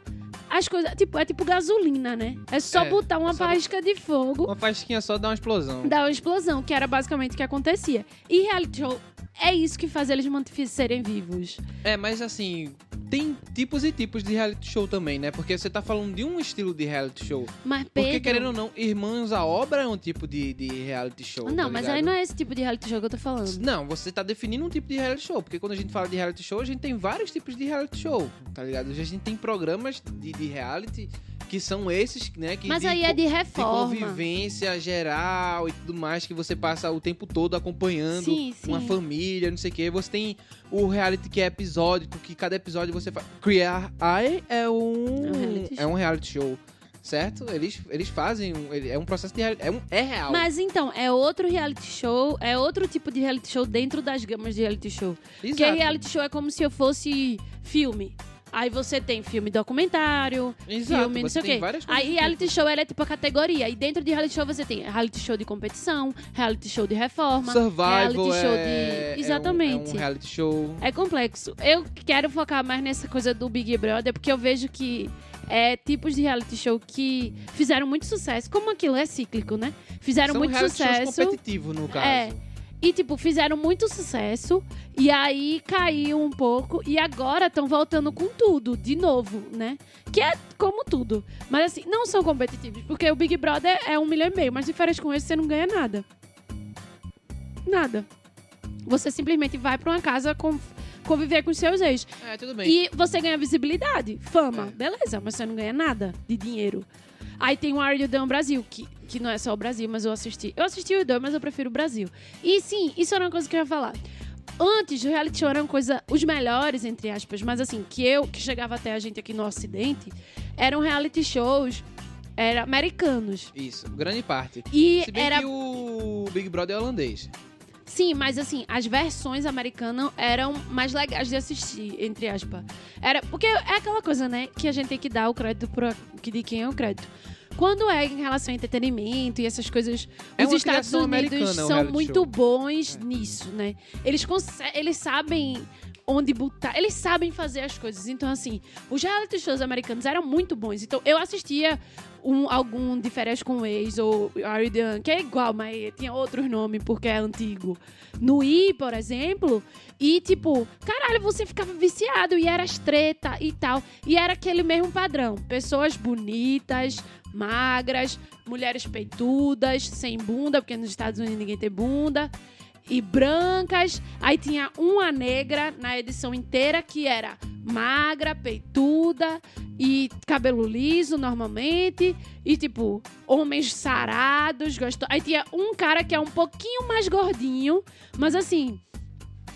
As coisas, tipo, é tipo gasolina, né? É só É, botar uma só faísca de fogo Uma faísquinha só dá uma explosão. dar uma explosão, que era basicamente o que acontecia. E reality show é isso que faz eles serem vivos. É, mas assim, tem tipos e tipos de reality show também, né? Porque você tá falando de um estilo de reality show. Mas Pedro... Porque, querendo ou não, Irmãos à Obra é um tipo de, de reality show. Não, tá mas aí não é esse tipo de reality show que eu tô falando. Não, você tá definindo um tipo de reality show. Porque quando a gente fala de reality show, a gente tem vários tipos de reality show, tá ligado? A gente tem programas de, de reality que são esses, né? Que Mas de aí é de de reforma. convivência geral e tudo mais que você passa o tempo todo acompanhando Sim, sim. uma família, não sei o quê. Você tem o reality que é episódico, que cada episódio você faz. Criar Eye é um É um reality é um reality show, certo? Eles eles fazem um- é um processo de reality, é um é real. Mas então, é outro reality show, é outro tipo de reality show dentro das gamas de reality show. Porque Exato. reality show é como se eu fosse filme. Aí você tem filme documentário, Exato, filme, não sei o quê. Aí reality tipo. show ela é tipo a categoria. E dentro de reality show você tem reality show de competição, reality show de reforma. Survival reality show de- é, é um- Exatamente. É um, reality show. É complexo. Eu quero focar mais nessa coisa do Big Brother, porque eu vejo que é tipos de reality show que fizeram muito sucesso. Como aquilo é cíclico, né? Fizeram São muito sucesso. competitivos, no caso. É. E, tipo, fizeram muito sucesso. E aí caiu um pouco. E agora estão voltando com tudo, de novo, né? Que é como tudo. Mas, assim, não são competitivos. Porque o Big Brother é um milhão e meio. Mas de férias com esse, você não ganha nada. Nada. Você simplesmente vai pra uma casa com, conviver com seus ex. É, tudo bem. E você ganha visibilidade, fama, É. beleza, mas você não ganha nada de dinheiro. Aí tem o Are You Done Brasil, que, que não é só o Brasil, mas eu assisti. Eu assisti o Done, mas eu prefiro o Brasil. E sim, isso era uma coisa que eu ia falar. Antes, o reality show era uma coisa, os melhores, entre aspas, mas assim, que eu, que chegava até a gente aqui no Ocidente, eram reality shows era americanos. Isso, grande parte. E Se bem era que o Big Brother é holandês. Sim, mas assim, as versões americanas eram mais legais de assistir, entre aspas. Era, porque é aquela coisa, né, que a gente tem que dar o crédito pro, de quem é o crédito. Quando é em relação a entretenimento e essas coisas, É os Estados Unidos são muito show. bons É. nisso, né? Eles, eles sabem onde botar, eles sabem fazer as coisas. Então, assim, os reality shows americanos eram muito bons. Então, eu assistia um, algum de férias com o ex ou Aridan, que é igual, mas tinha outros nomes porque é antigo. No I, por exemplo, e tipo, caralho, você ficava viciado e era as treta e tal. E era aquele mesmo padrão: pessoas bonitas, magras, mulheres peitudas, sem bunda, porque nos Estados Unidos ninguém tem bunda. E brancas, aí tinha uma negra na edição inteira que era magra, peituda e cabelo liso normalmente. E tipo, homens sarados, gostou. Aí tinha um cara que é um pouquinho mais gordinho, mas assim.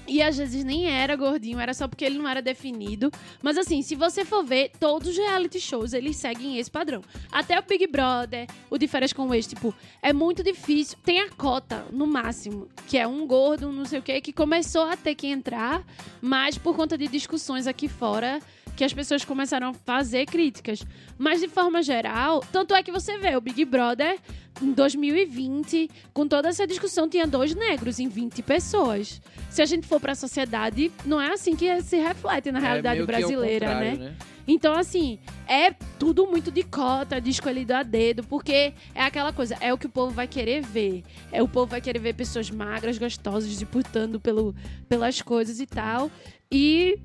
E às vezes nem era gordinho, era só porque ele não era definido. Mas assim, se você for ver, todos os reality shows, eles seguem esse padrão. Até o Big Brother, o de férias com o ex, tipo, é muito difícil. Tem a cota, no máximo, que é um gordo, não sei o quê, que começou a ter que entrar, mas por conta de discussões aqui fora, que as pessoas começaram a fazer críticas. Mas de forma geral, tanto é que você vê o Big Brother em 2020, com toda essa discussão, tinha dois negros em 20 pessoas. Se a gente for pra sociedade, não é assim que se reflete na realidade é ao brasileira, né? contrário, Então, assim, é tudo muito de cota, de escolhido a dedo, porque é aquela coisa, é o que o povo vai querer ver. É o povo vai querer ver pessoas magras, gostosas, disputando pelo, pelas coisas e tal. E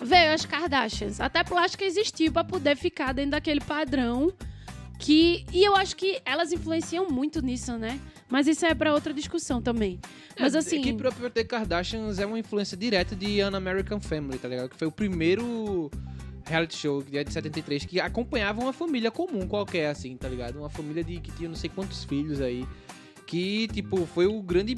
veio as Kardashians. Até plástica existiu pra poder ficar dentro daquele padrão que e eu acho que elas influenciam muito nisso, né? Mas isso é pra outra discussão também. Mas É, assim, Que próprio The Kardashians é uma influência direta de An American Family, tá ligado? Que foi o primeiro reality show que é de 73 que acompanhava uma família comum qualquer, assim, tá ligado? Uma família de que tinha não sei quantos filhos aí. Que, tipo, foi o grande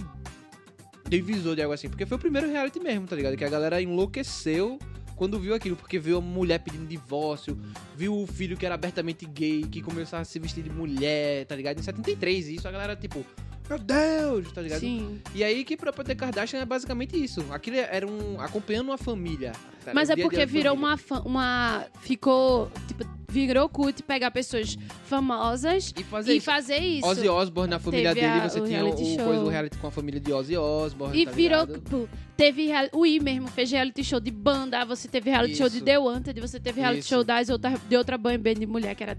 divisor de algo assim. Porque foi o primeiro reality mesmo, tá ligado? Que a galera enlouqueceu quando viu aquilo, porque viu a mulher pedindo divórcio, viu o filho que era abertamente gay, que começou a se vestir de mulher, tá ligado? Em 73, e isso a galera, tipo, meu Deus, tá ligado? sim. E aí que pra ter Kardashian é basicamente isso. Aquilo era um. acompanhando uma família. tá Mas é porque virou uma, uma. Ficou. Tipo, virou culto pegar pessoas famosas E fazer e isso. fazer isso. Ozzy Osbourne na família Teve dele, a- você o tinha o, show. coisa, o reality com a família de Ozzy Osbourne. E tá virou, tipo, teve o I mesmo, fez reality show de banda, você teve reality show de Isso. The Wanted, você teve reality Isso. show das outra, de outra band de mulher, que era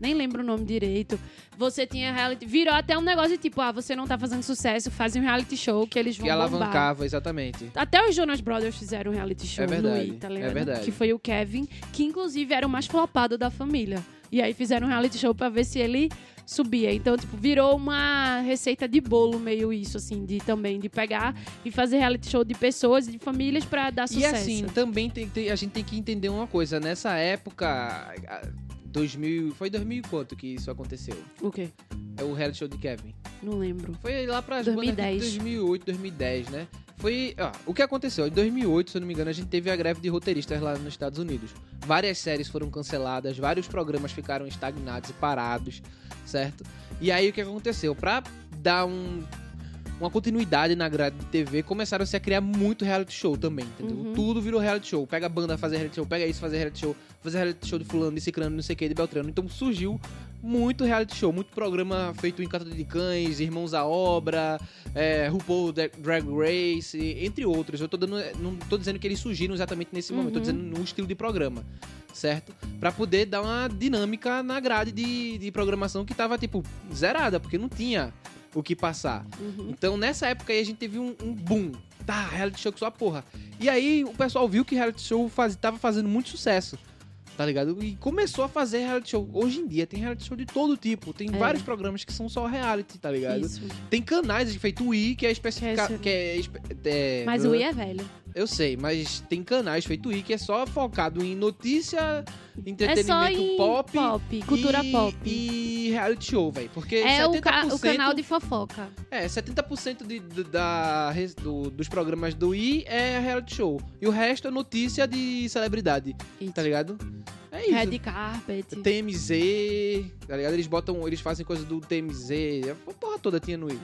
nem lembro o nome direito. Você tinha reality. Virou até um negócio de tipo, ah, você não tá fazendo sucesso, faz um reality show que eles vão Que bombar. alavancava, exatamente. Até os Jonas Brothers fizeram um reality show É verdade, no I, tá é ligado? verdade. Que foi o Kevin, que inclusive era o mais flopado da família. E aí fizeram um reality show pra ver se ele subia. Então, tipo, virou uma receita de bolo meio isso, assim, de também, de pegar e fazer reality show de pessoas e de famílias pra dar E sucesso. assim, também tem, tem- a gente tem que entender uma coisa. Nessa época, 2000, foi 2000 e quanto que isso aconteceu? O quê? É o reality show de Kevin. Não lembro. Foi lá pra 2010. 2008, 2010, né? Foi, o que aconteceu? Em 2008, se eu não me engano, a gente teve a greve de roteiristas lá nos Estados Unidos. Várias séries foram canceladas, vários programas ficaram estagnados e parados, certo? E aí o que aconteceu? Pra dar um, uma continuidade na grade de TV, começaram -se a criar muito reality show também, entendeu? Uhum. Tudo virou reality show. Pega a banda fazer reality show, pega isso fazer reality show, fazer reality show de fulano, de ciclano, não sei o que, de Beltrano. Então surgiu muito reality show, muito programa feito em Cata de Cães, Irmãos à Obra, é, RuPaul Dra- Drag Race, entre outros. Eu tô dando, não tô dizendo que eles surgiram exatamente nesse momento, tô Uhum. dizendo no estilo de programa, certo? Pra poder dar uma dinâmica na grade de, de programação que tava, tipo, zerada, porque não tinha o que passar. Uhum. Então, nessa época aí, a gente teve um, um boom. Tá, reality show que só porra. E aí, o pessoal viu que reality show faz, tava fazendo muito sucesso. Tá ligado? E começou a fazer reality show. Hoje em dia tem reality show de todo tipo. Tem É. vários programas que são só reality, tá ligado? Isso. Tem canais feito o I que é especificado. Que é, espe- é, Mas o I é velho. Eu sei, mas tem canais feito I que é só focado em notícia, É entretenimento só em pop. cultura e, pop. E reality show, velho. Porque É o, 70%, ca- o canal de fofoca. é, 70% de, de- da, do- dos programas do I é reality show. E o resto é notícia de celebridade, Isso. tá ligado? É isso. Red Carpet. TMZ, tá ligado? Eles botam, eles fazem coisa do TMZ. A porra toda tinha no I.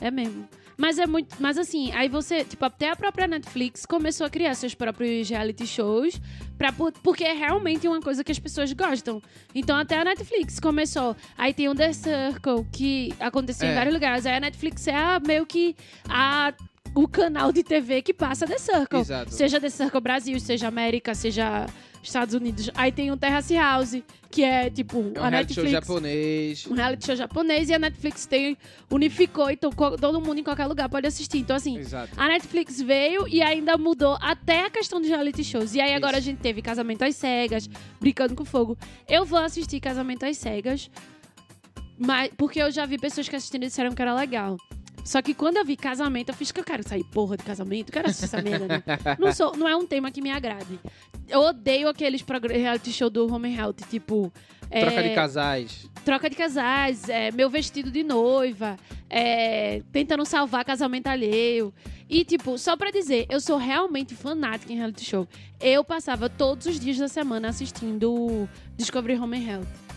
É mesmo. Mas é muito. Mas assim, aí você, tipo, até a própria Netflix começou a criar seus próprios reality shows. Pra, po- porque é realmente uma coisa que as pessoas gostam. Então até a Netflix começou. Aí tem o The Circle, que aconteceu em É. vários lugares. Aí a Netflix é a- meio que a, o canal de TV que passa The Circle. Exato. Seja The Circle Brasil, seja América, seja Estados Unidos. Aí tem o Terrace House, que é tipo É um a reality show Netflix japonês. um reality show japonês e a Netflix tem unificou, então todo mundo em qualquer lugar pode assistir. Então, assim, Exato. a Netflix veio e ainda mudou até a questão de reality shows. E aí agora Isso. a gente teve Casamento às Cegas, Brincando com Fogo. Eu vou assistir Casamento às Cegas, mas, porque eu já vi pessoas que assistiram e disseram que era legal. Só que quando eu vi casamento, eu fiz que eu quero sair porra de casamento, quero assistir essa merda. Né? Não, sou, não é um tema que me agrade. Eu odeio aqueles reality show do Home Health, tipo. Troca é, de casais. troca de casais, é, meu vestido de noiva, é, tentando salvar casamento alheio. E, tipo, só pra dizer, eu sou realmente fanática em reality show. Eu passava todos os dias da semana assistindo Discovery Home Health.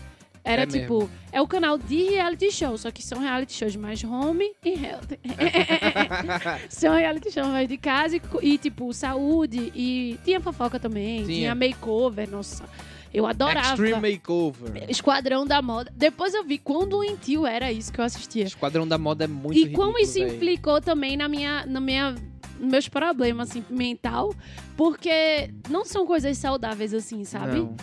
Era É tipo, mesmo. é o canal de reality show, só que são reality shows mais home e health. são reality shows mais de casa e, e, tipo, saúde. E tinha fofoca também, Tinha. tinha makeover, nossa. Eu adorava. Extreme Makeover. Esquadrão da Moda. Depois eu vi quão doentio era isso que eu assistia. Esquadrão da Moda é muito e como isso implicou também na minha, na minha, nos meus problemas assim, mental, porque não são coisas saudáveis assim, sabe? Não.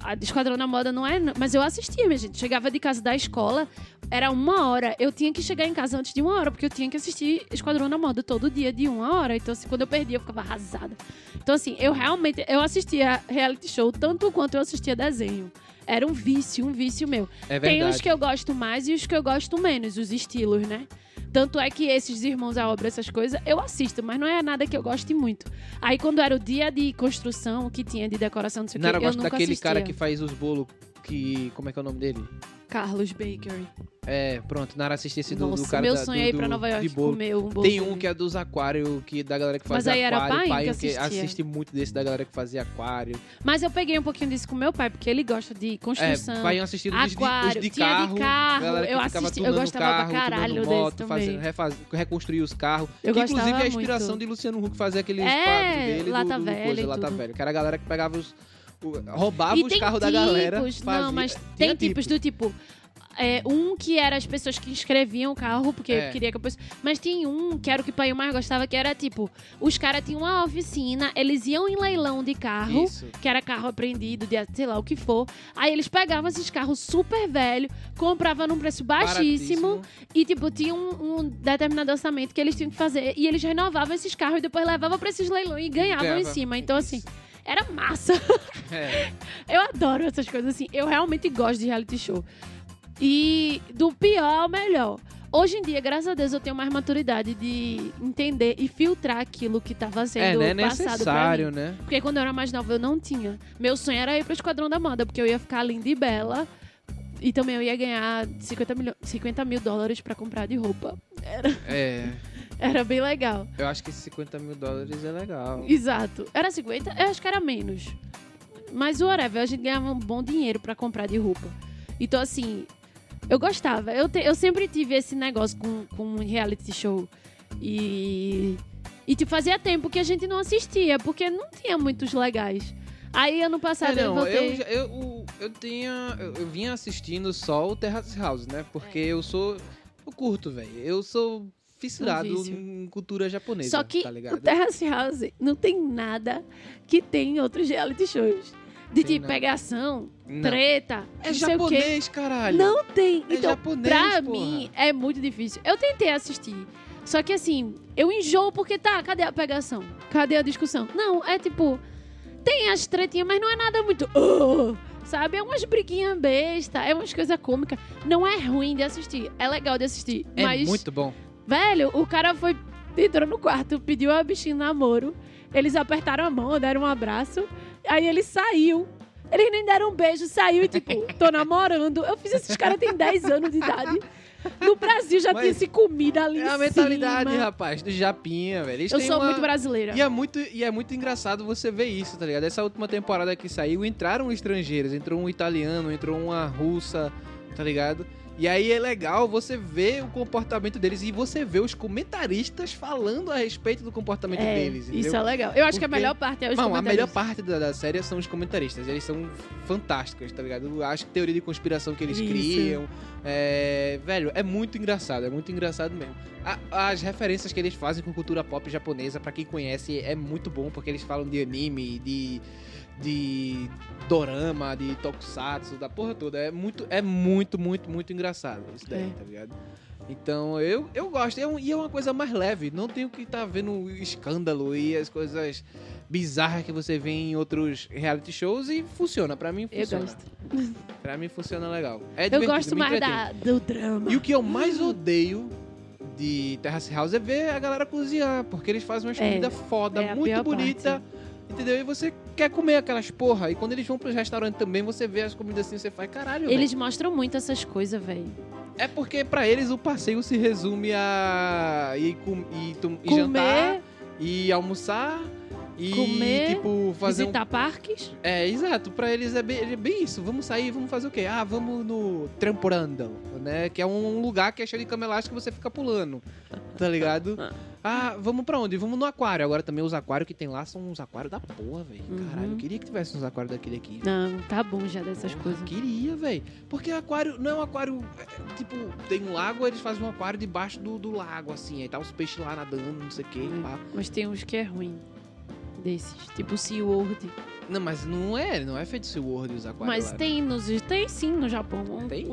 A Esquadrão da Moda não é. Mas eu assistia, minha gente. Chegava de casa da escola, era uma hora. Eu tinha que chegar em casa antes de uma hora, porque eu tinha que assistir Esquadrão da Moda todo dia de uma hora. Então, assim, quando eu perdia, eu ficava arrasada. Então, assim, eu realmente. Eu assistia reality show tanto quanto eu assistia desenho. Era um vício, um vício meu. É Tem verdade. os que eu gosto mais e os que eu gosto menos, os estilos, né? Tanto é que esses irmãos à obra, essas coisas, eu assisto, mas não é nada que eu goste muito. Aí quando era o dia de construção, que tinha de decoração, não sei o que, eu gosta nunca daquele assistia. cara que faz os bolos que. Como é que é o nome dele? Carlos Bakery. É, pronto, Nara assiste esse do, Nossa, do cara meu da- sonho do, é ir pra do- Nova York comer um bolo. Tem um que é dos aquários, que da galera que Mas fazia aí era aquário. pai que assistia. assiste muito desse da galera que fazia aquário. Mas eu peguei um pouquinho disso com meu pai, porque ele gosta de É, construção. pai assistindo os de, os aquário, de tinha de carro. carro, eu assisti- eu gostava pra carro, tunando caralho desse moto, também. fazendo, refaz, reconstruir os carros. Eu que inclusive é a inspiração muito. de Luciano Huck fazer aqueles É, dele Lata do, do Velha coisa, e Lata. Velha. Que era a galera que pegava os... o- roubava E os carros da galera. fazia- Não, mas tinha tem tipos do tipo. é, um que era as pessoas que inscreviam o carro, porque É. queria que a pessoa. Mas tem um que era o que o pai mais gostava, que era tipo: os caras tinham uma oficina, eles iam em leilão de carro. Isso. Que era carro apreendido, de sei lá o que for. Aí eles pegavam esses carros super velhos, compravam num preço baixíssimo. E, tipo, tinha um, um determinado orçamento que eles tinham que fazer. E eles renovavam esses carros e depois levavam pra esses leilões e ganhavam em cima. Então, assim, era massa. É. Eu adoro essas coisas assim. Eu realmente gosto de reality show. E do pior ao melhor. Hoje em dia, graças a Deus, eu tenho mais maturidade de entender e filtrar aquilo que tava É, sendo né? passado pra necessário, mim. né? Porque quando eu era mais nova, eu não tinha. Meu sonho era ir pro Esquadrão da Moda, porque eu ia ficar linda e bela. E também eu ia ganhar 50, milho... 50 mil dólares pra comprar de roupa. É. Era bem legal. Eu acho que esses 50 mil dólares é legal. Exato. Era 50? Eu acho que era menos. Mas whatever, a gente ganhava um bom dinheiro pra comprar de roupa. Então, assim, eu gostava. Eu, te- eu sempre tive esse negócio com, com reality show. E. E tipo, fazia tempo que a gente não assistia, porque não tinha muitos legais. Aí ano passado É, eu não, voltei. eu, já- eu, o- eu tinha. Eu, eu vinha assistindo só o Terrace House, né? Porque eu sou. Eu curto, velho. Eu sou fissurado Um em cultura japonesa. Só que tá o? Terrace House não tem nada que tem em outros reality shows. De Tem tipo, nada. pegação, Não. treta, É japonês, caralho. Não tem. É então, japonês, pra porra. mim, é muito difícil. Eu tentei assistir. Só que assim, eu enjoo porque tá, cadê a pegação? Cadê a discussão? Não, é tipo. Tem as tretinhas, mas não é nada muito. "Oh", sabe? É umas briguinhas besta, é umas coisas cômicas. Não é ruim de assistir. É legal de assistir. É mas, muito bom. Velho, o cara foi. Entrou no quarto, pediu a bichinha namoro. Eles apertaram a mão, deram um abraço. Aí ele saiu. Eles nem deram um beijo, saiu e tipo, tô namorando. Eu fiz esses caras têm 10 anos de idade. No Brasil já Mas tinha se comida ali É a mentalidade, cima. rapaz, do Japinha, velho. Eles Eu sou uma- muito brasileira. E é muito, e é muito engraçado você ver isso, tá ligado? Essa última temporada que saiu, entraram estrangeiros. Entrou um italiano, entrou uma russa, tá ligado? E aí é legal você ver o comportamento deles e você ver os comentaristas falando a respeito do comportamento É, deles, entendeu? isso é legal. Eu acho que a Porque- melhor parte é os Não, a melhor comentaristas. parte da, da série são os comentaristas. Eles são fantásticos, tá ligado? Eu acho que teoria de conspiração que eles Isso. criam. É... Velho, é muito engraçado. É muito engraçado mesmo. A- as referências que eles fazem com cultura pop japonesa, pra quem conhece, é muito bom, porque eles falam de anime, de. De dorama, de tokusatsu, da porra toda. É muito, é muito, muito, muito engraçado isso daí, É. tá ligado? Então, eu, eu gosto. É e é uma coisa mais leve. Não tenho que estar vendo o escândalo e as coisas bizarras que você vê em outros reality shows e funciona. Pra mim, Eu funciona. gosto. Pra mim, funciona legal. É Eu gosto mais da, do drama. E o que eu mais odeio de Terrace House é ver a galera cozinhar, porque eles fazem umas É, comidas foda, é muito bonita. Entendeu? E você quer comer aquelas porra. E quando eles vão pros restaurantes também, você vê as comidas assim, você faz caralho. Eles mostram muito essas coisas, velho. velho." É porque pra eles o passeio se resume a ir, com, ir, tom- ir jantar, Comer, e almoçar. E, Comer, tipo, fazer um visitar parques. É, exato. Pra eles é bem, é bem isso. Vamos sair, vamos fazer o quê? Ah, vamos no Tramporando, né? Que é um lugar que é cheio de cama elástica que você fica pulando. Tá ligado? Ah, vamos pra onde? Vamos no aquário. Agora também os aquários que tem lá são uns aquários da porra, velho. Uhum. Caralho, eu queria que tivesse uns aquários daquele aqui. Não, tá bom já dessas Porra, coisas. Queria, velho. Porque aquário não é um aquário. é, tipo, tem um lago, eles fazem um aquário debaixo do, do lago, assim. Aí tá os peixes lá nadando, não sei o que. Hum. Mas tem uns que é ruim. Desses. Tipo SeaWorld. Não, mas não é, não é feito SeaWorld os aquários. Mas lá, né? tem nos. Tem sim no Japão. Tem?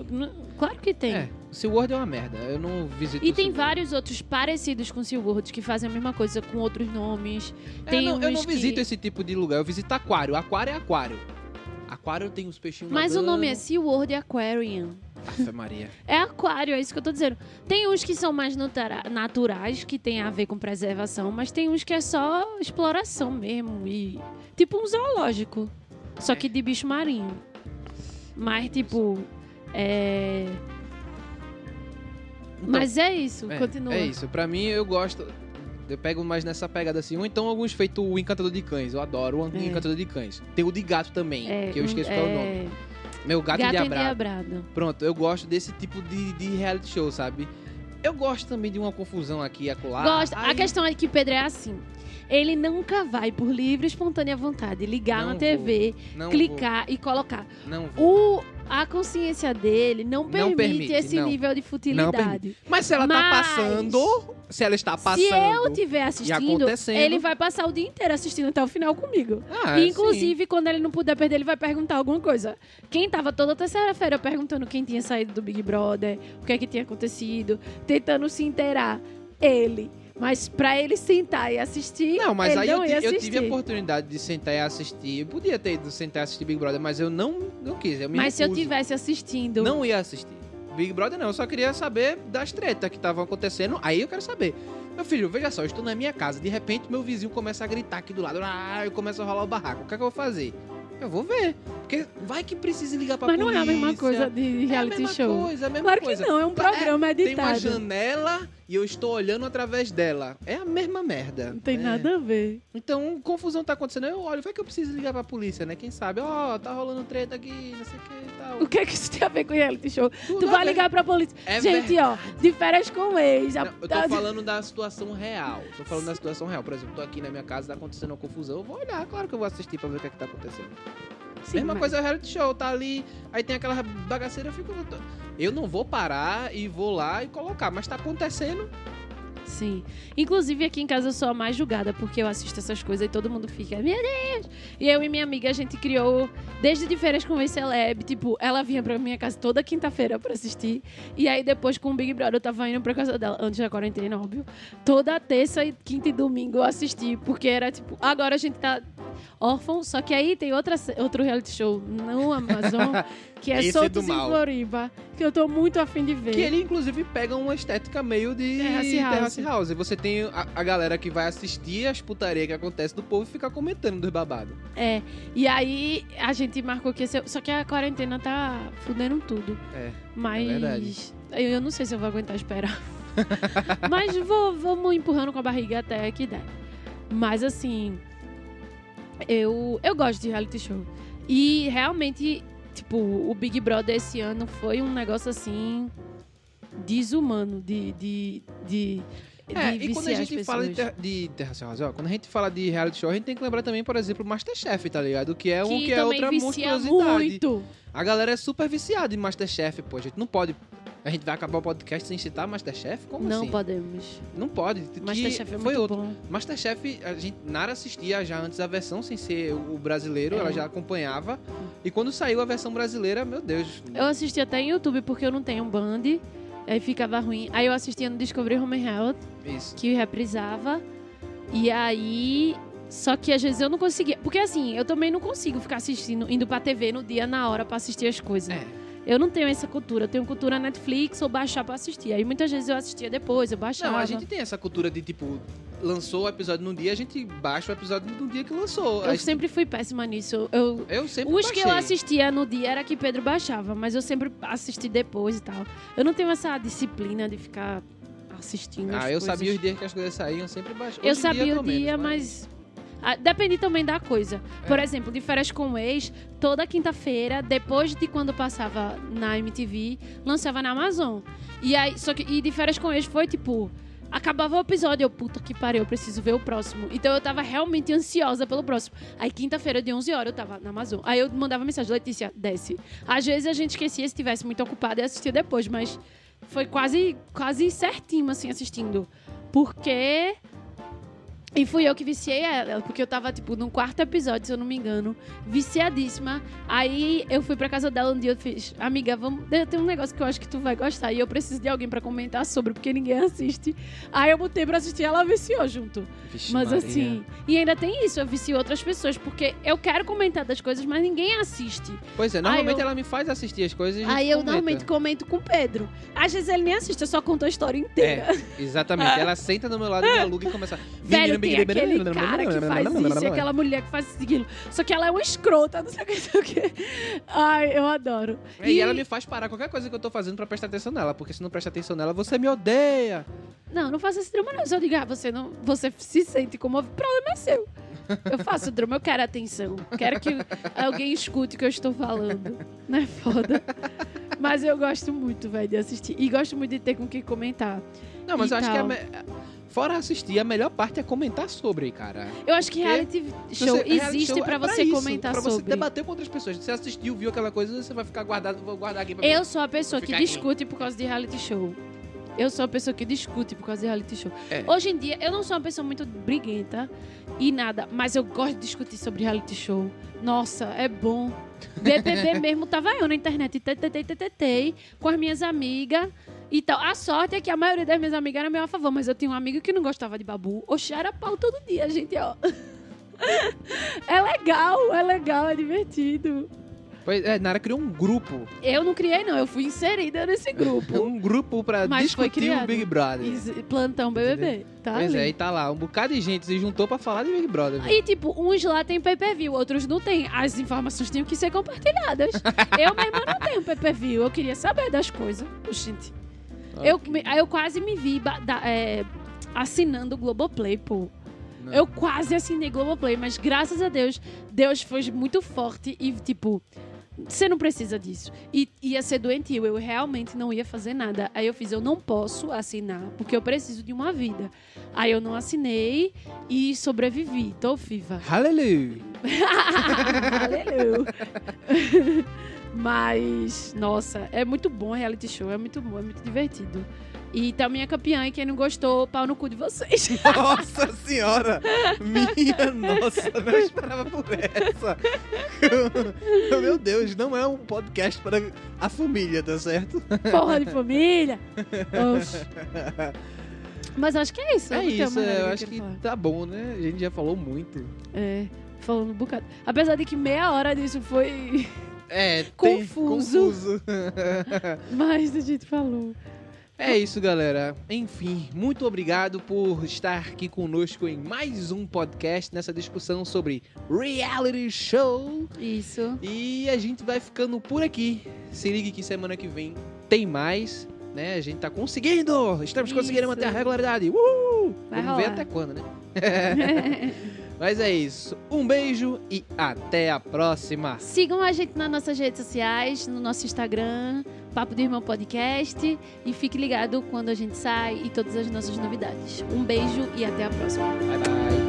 Claro que tem. É, o SeaWorld é uma merda. Eu não visito E o tem SeaWorld. vários outros parecidos com SeaWorld que fazem a mesma coisa com outros nomes. É, Tem não, eu não que- visito esse tipo de lugar, eu visito aquário. Aquário é aquário. Aquário tem os peixinhos Mas o nadando. nome é SeaWorld Aquarium. Ave Maria. É aquário, é isso que eu tô dizendo. Tem uns que são mais naturais, que tem a ver com preservação, mas tem uns que é só exploração mesmo. E. Tipo um zoológico. Só que de bicho marinho. Mas, tipo. É. Então, mas é isso, é, continua. É isso. Pra mim, eu gosto... Eu pego mais nessa pegada assim. Ou então alguns feitos o Encantador de Cães. Eu adoro o É. Encantador de Cães. Tem o de gato também, É, que eu esqueço qual é o nome. Meu gato, Gato endiabrado. Pronto, eu gosto desse tipo de, de reality show, sabe? Eu gosto também de uma confusão aqui e acolá. Gosta. A Aí- questão é que Pedro é assim. Ele nunca vai, por livre e espontânea vontade, ligar Não na vou. TV, clicar e colocar. Vou, não vou. O, a consciência dele não permite, permite, esse não. nível de futilidade. Mas se ela tá Mas- passando, se ela está passando. Se eu estiver assistindo, ele vai passar o dia inteiro assistindo até o final comigo. Ah, E, Inclusive, quando ele não puder perder, ele vai perguntar alguma coisa. Quem tava toda terceira-feira perguntando quem tinha saído do Big Brother, o que é que tinha acontecido, tentando se inteirar, ele. Mas pra ele sentar e assistir, Não, mas aí não eu, eu tive a oportunidade de sentar e assistir. Eu podia ter ido sentar e assistir Big Brother, mas eu não, não quis. Eu Mas se eu recuso. tivesse assistindo, Não ia assistir. Big Brother não, eu só queria saber das tretas que estavam acontecendo. Aí eu quero saber. Meu filho, veja só, eu estou na minha casa, de repente meu vizinho começa a gritar aqui do lado. Ah, eu começo a rolar o barraco. O que é que eu vou fazer? Eu vou ver. Porque vai que precisa ligar pra mas não polícia. é a mesma coisa de É reality mesma show. coisa, é a mesma Claro coisa. que não, é um programa Tem uma editado. janela e eu estou olhando através dela. É a mesma merda. Não tem É. nada a ver. Então, confusão tá acontecendo. Eu olho, vai que eu preciso ligar pra polícia, né? Quem sabe? Ó, tá rolando treta aqui, não sei o que e tal. O que é que isso tem a ver com reality show? Tudo tu vai ver. ligar pra polícia. É Gente, ó, de férias com ex. a- Não, eu tô falando da situação real. Tô falando da situação real. Por exemplo, tô aqui na minha casa, tá acontecendo uma confusão. Eu vou olhar, claro que eu vou assistir pra ver o que é que tá acontecendo. Sim, Mesma mas- coisa é o reality show, tá ali, aí tem aquela bagaceira, eu fico. Eu não vou parar e vou lá e colocar, mas tá acontecendo. Sim. Inclusive, aqui em casa eu sou a mais julgada, porque eu assisto essas coisas e todo mundo fica, meu Deus! E eu e minha amiga, a gente criou, desde de férias com o Celeb, tipo, ela vinha pra minha casa toda quinta-feira pra assistir. E aí depois com o Big Brother eu tava indo pra casa dela, antes da quarentena, óbvio. Toda terça, e quinta e domingo eu assisti, porque era tipo, agora a gente tá órfão, só que aí tem outra, outro reality show no Amazon, que é Esse é Soltos do em. Floriba, que eu tô muito afim de ver. Que ele, inclusive, pega uma estética meio de Terrace House. Terrace House. E você tem a, a galera que vai assistir as putarias que acontece do povo e ficar comentando dos babados. É, e aí a gente marcou que esse, só que a quarentena tá fudendo tudo. É. Mas verdade. eu, eu não sei se eu vou aguentar esperar. Mas vou, vamos empurrando com a barriga até que der. Mas assim, eu eu gosto de reality show. E realmente, tipo, o Big Brother esse ano foi um negócio assim desumano de de de, É, e quando a gente fala de, ter, de Terrace House, ó, quando a gente fala de reality show, a gente tem que lembrar também, por exemplo, Masterchef, tá ligado? Que é um que, é também outra monstruosidade. muito. A galera é super viciada em Masterchef, pô. A gente não pode. A gente vai acabar o podcast sem citar Masterchef? Como não assim? podemos. Não pode. Masterchef é foi muito outro. bom. Masterchef, a gente, Nara assistia já antes a versão sem ser o brasileiro, É. ela já acompanhava. E quando saiu a versão brasileira, meu Deus. Eu assisti até em YouTube porque eu não tenho Band. Aí ficava ruim. Aí eu assistia no Discovery Home Health, Isso. que reprisava. E aí. Só que às vezes eu não conseguia. Porque assim, eu também não consigo ficar assistindo, indo pra TV no dia, na hora, pra assistir as coisas. É. Eu não tenho essa cultura. Eu tenho cultura Netflix ou baixar pra assistir. Aí muitas vezes eu assistia depois, eu baixava. Não, a gente tem essa cultura de tipo, lançou o episódio num dia, a gente baixa o episódio no dia que lançou. Eu Aí, sempre fui péssima nisso. Eu, eu sempre Os que eu baixei. assistia no dia era que Pedro baixava, mas eu sempre assisti depois e tal. Eu não tenho essa disciplina de ficar assistindo. as Ah, eu coisas. sabia os dias que as coisas saíam, eu sempre baixei. Eu sabia o dia, menos, mas. Ah, Depende também da coisa. Por É. exemplo, de férias com o ex, toda quinta-feira, depois de quando passava na MTV, lançava na Amazon. E aí, só que e de férias com o ex foi tipo. Acabava o episódio, eu, puta que pariu, eu preciso ver o próximo. Então eu tava realmente ansiosa pelo próximo. Aí quinta-feira, de 11 horas, eu tava na Amazon. Aí eu mandava mensagem, Letícia, desce. Às vezes a gente esquecia se estivesse muito ocupado e assistia depois, mas foi quase, quase certinho, assim, assistindo. Porque e fui eu que viciei ela, porque eu tava, tipo, no quarto episódio, se eu não me engano, viciadíssima. Aí eu fui pra casa dela um dia e fiz, amiga, vamos. Tem um negócio que eu acho que tu vai gostar. E eu preciso de alguém pra comentar sobre, porque ninguém assiste. Aí eu botei pra assistir e ela viciou junto. Vixe, Mas Maria. assim. E ainda tem isso, eu vicio outras pessoas, porque eu quero comentar das coisas, mas ninguém assiste. Pois é, normalmente eu- ela me faz assistir as coisas e a gente Aí eu comenta. normalmente comento com o Pedro. Às vezes ele nem assiste, eu só conto a história inteira. É, exatamente. Ela senta do meu lado, me aluga e começa. Velho, tem aquele cara que faz isso e aquela mulher que faz aquilo. Só que ela é uma escrota, não sei o que, não sei o que. Ai, eu adoro. É, E ela me faz parar qualquer coisa que eu tô fazendo pra prestar atenção nela, porque se não prestar atenção nela, você me odeia. Não, não faça esse drama, não. Se eu digo, ah, você, não, você se sente como. O problema é seu. Eu faço drama, eu quero atenção. Quero que alguém escute o que eu estou falando. Não é foda. Mas eu gosto muito, velho, de assistir. E gosto muito de ter com quem comentar. Não, mas E eu acho que é tal. Fora assistir, a melhor parte é comentar sobre, cara. Eu acho que Porque reality show Você- reality existe show pra é você isso, comentar pra você sobre. debater com outras pessoas. Você assistiu, viu aquela coisa, você vai ficar guardado, vou guardar aqui pra Eu sou a pessoa que aqui. discute por causa de reality show. Eu sou a pessoa que discute por causa de reality show. É. Hoje em dia, eu não sou uma pessoa muito briguenta e nada, mas eu gosto de discutir sobre reality show. Nossa, é bom. BBB mesmo, tava eu na internet, tetei, tetei, com as minhas amigas e tal. A sorte é que a maioria das minhas amigas era meu a favor, mas eu tinha um amigo que não gostava de babu. Oxe, era pau todo dia, gente, ó. É legal, é legal, é divertido. Pois é, Nara criou um grupo. Eu não criei, não, eu fui inserida nesse grupo. Um grupo pra Mas discutir o. Big Brother. Plantão BBB, tá? Pois ali. é, e tá lá, um bocado de gente se juntou pra falar de Big Brother. velho. E, tipo, uns lá tem pay-per-view, outros não tem. As informações tinham que ser compartilhadas. eu mesma não tenho pay-per-view, eu queria saber das coisas. Gente, eu, me- aí eu quase me vi da- é, assinando o Globoplay, pô. Não. Eu quase assinei Globoplay, mas graças a Deus, Deus foi muito forte e, tipo, você não precisa disso. E ia ser doentio, eu realmente não ia fazer nada. Aí eu fiz, eu não posso assinar, porque eu preciso de uma vida. Aí eu não assinei e sobrevivi. Tô viva. Aleluia! Aleluia. Mas, nossa, é muito bom reality show, é muito bom, é muito divertido. E tá minha campeã, e quem não gostou, pau no cu de vocês. Nossa senhora! Minha nossa, não esperava por essa. Meu Deus, não é um podcast para a família, tá certo? Porra de família. Oxe. Mas acho que é isso. É isso, nada eu que acho que falar. tá bom, né? A gente já falou muito. É, falando um bocado. Apesar de que meia hora disso foi É, Confuso. confuso. que a gente falou. É isso, galera. Enfim, muito obrigado por estar aqui conosco em mais um podcast nessa discussão sobre reality show. Isso. E a gente vai ficando por aqui. Se ligue que semana que vem tem mais, né? A gente tá conseguindo! Estamos conseguindo Isso. manter a regularidade. Uhul! Vai Vamos ver rolar. até quando, né? Mas é isso. Um beijo e até a próxima. Sigam a gente nas nossas redes sociais, no nosso Instagram, Papo do Irmão Podcast. E fique ligado quando a gente sai e todas as nossas novidades. Um beijo e até a próxima. Bye, bye.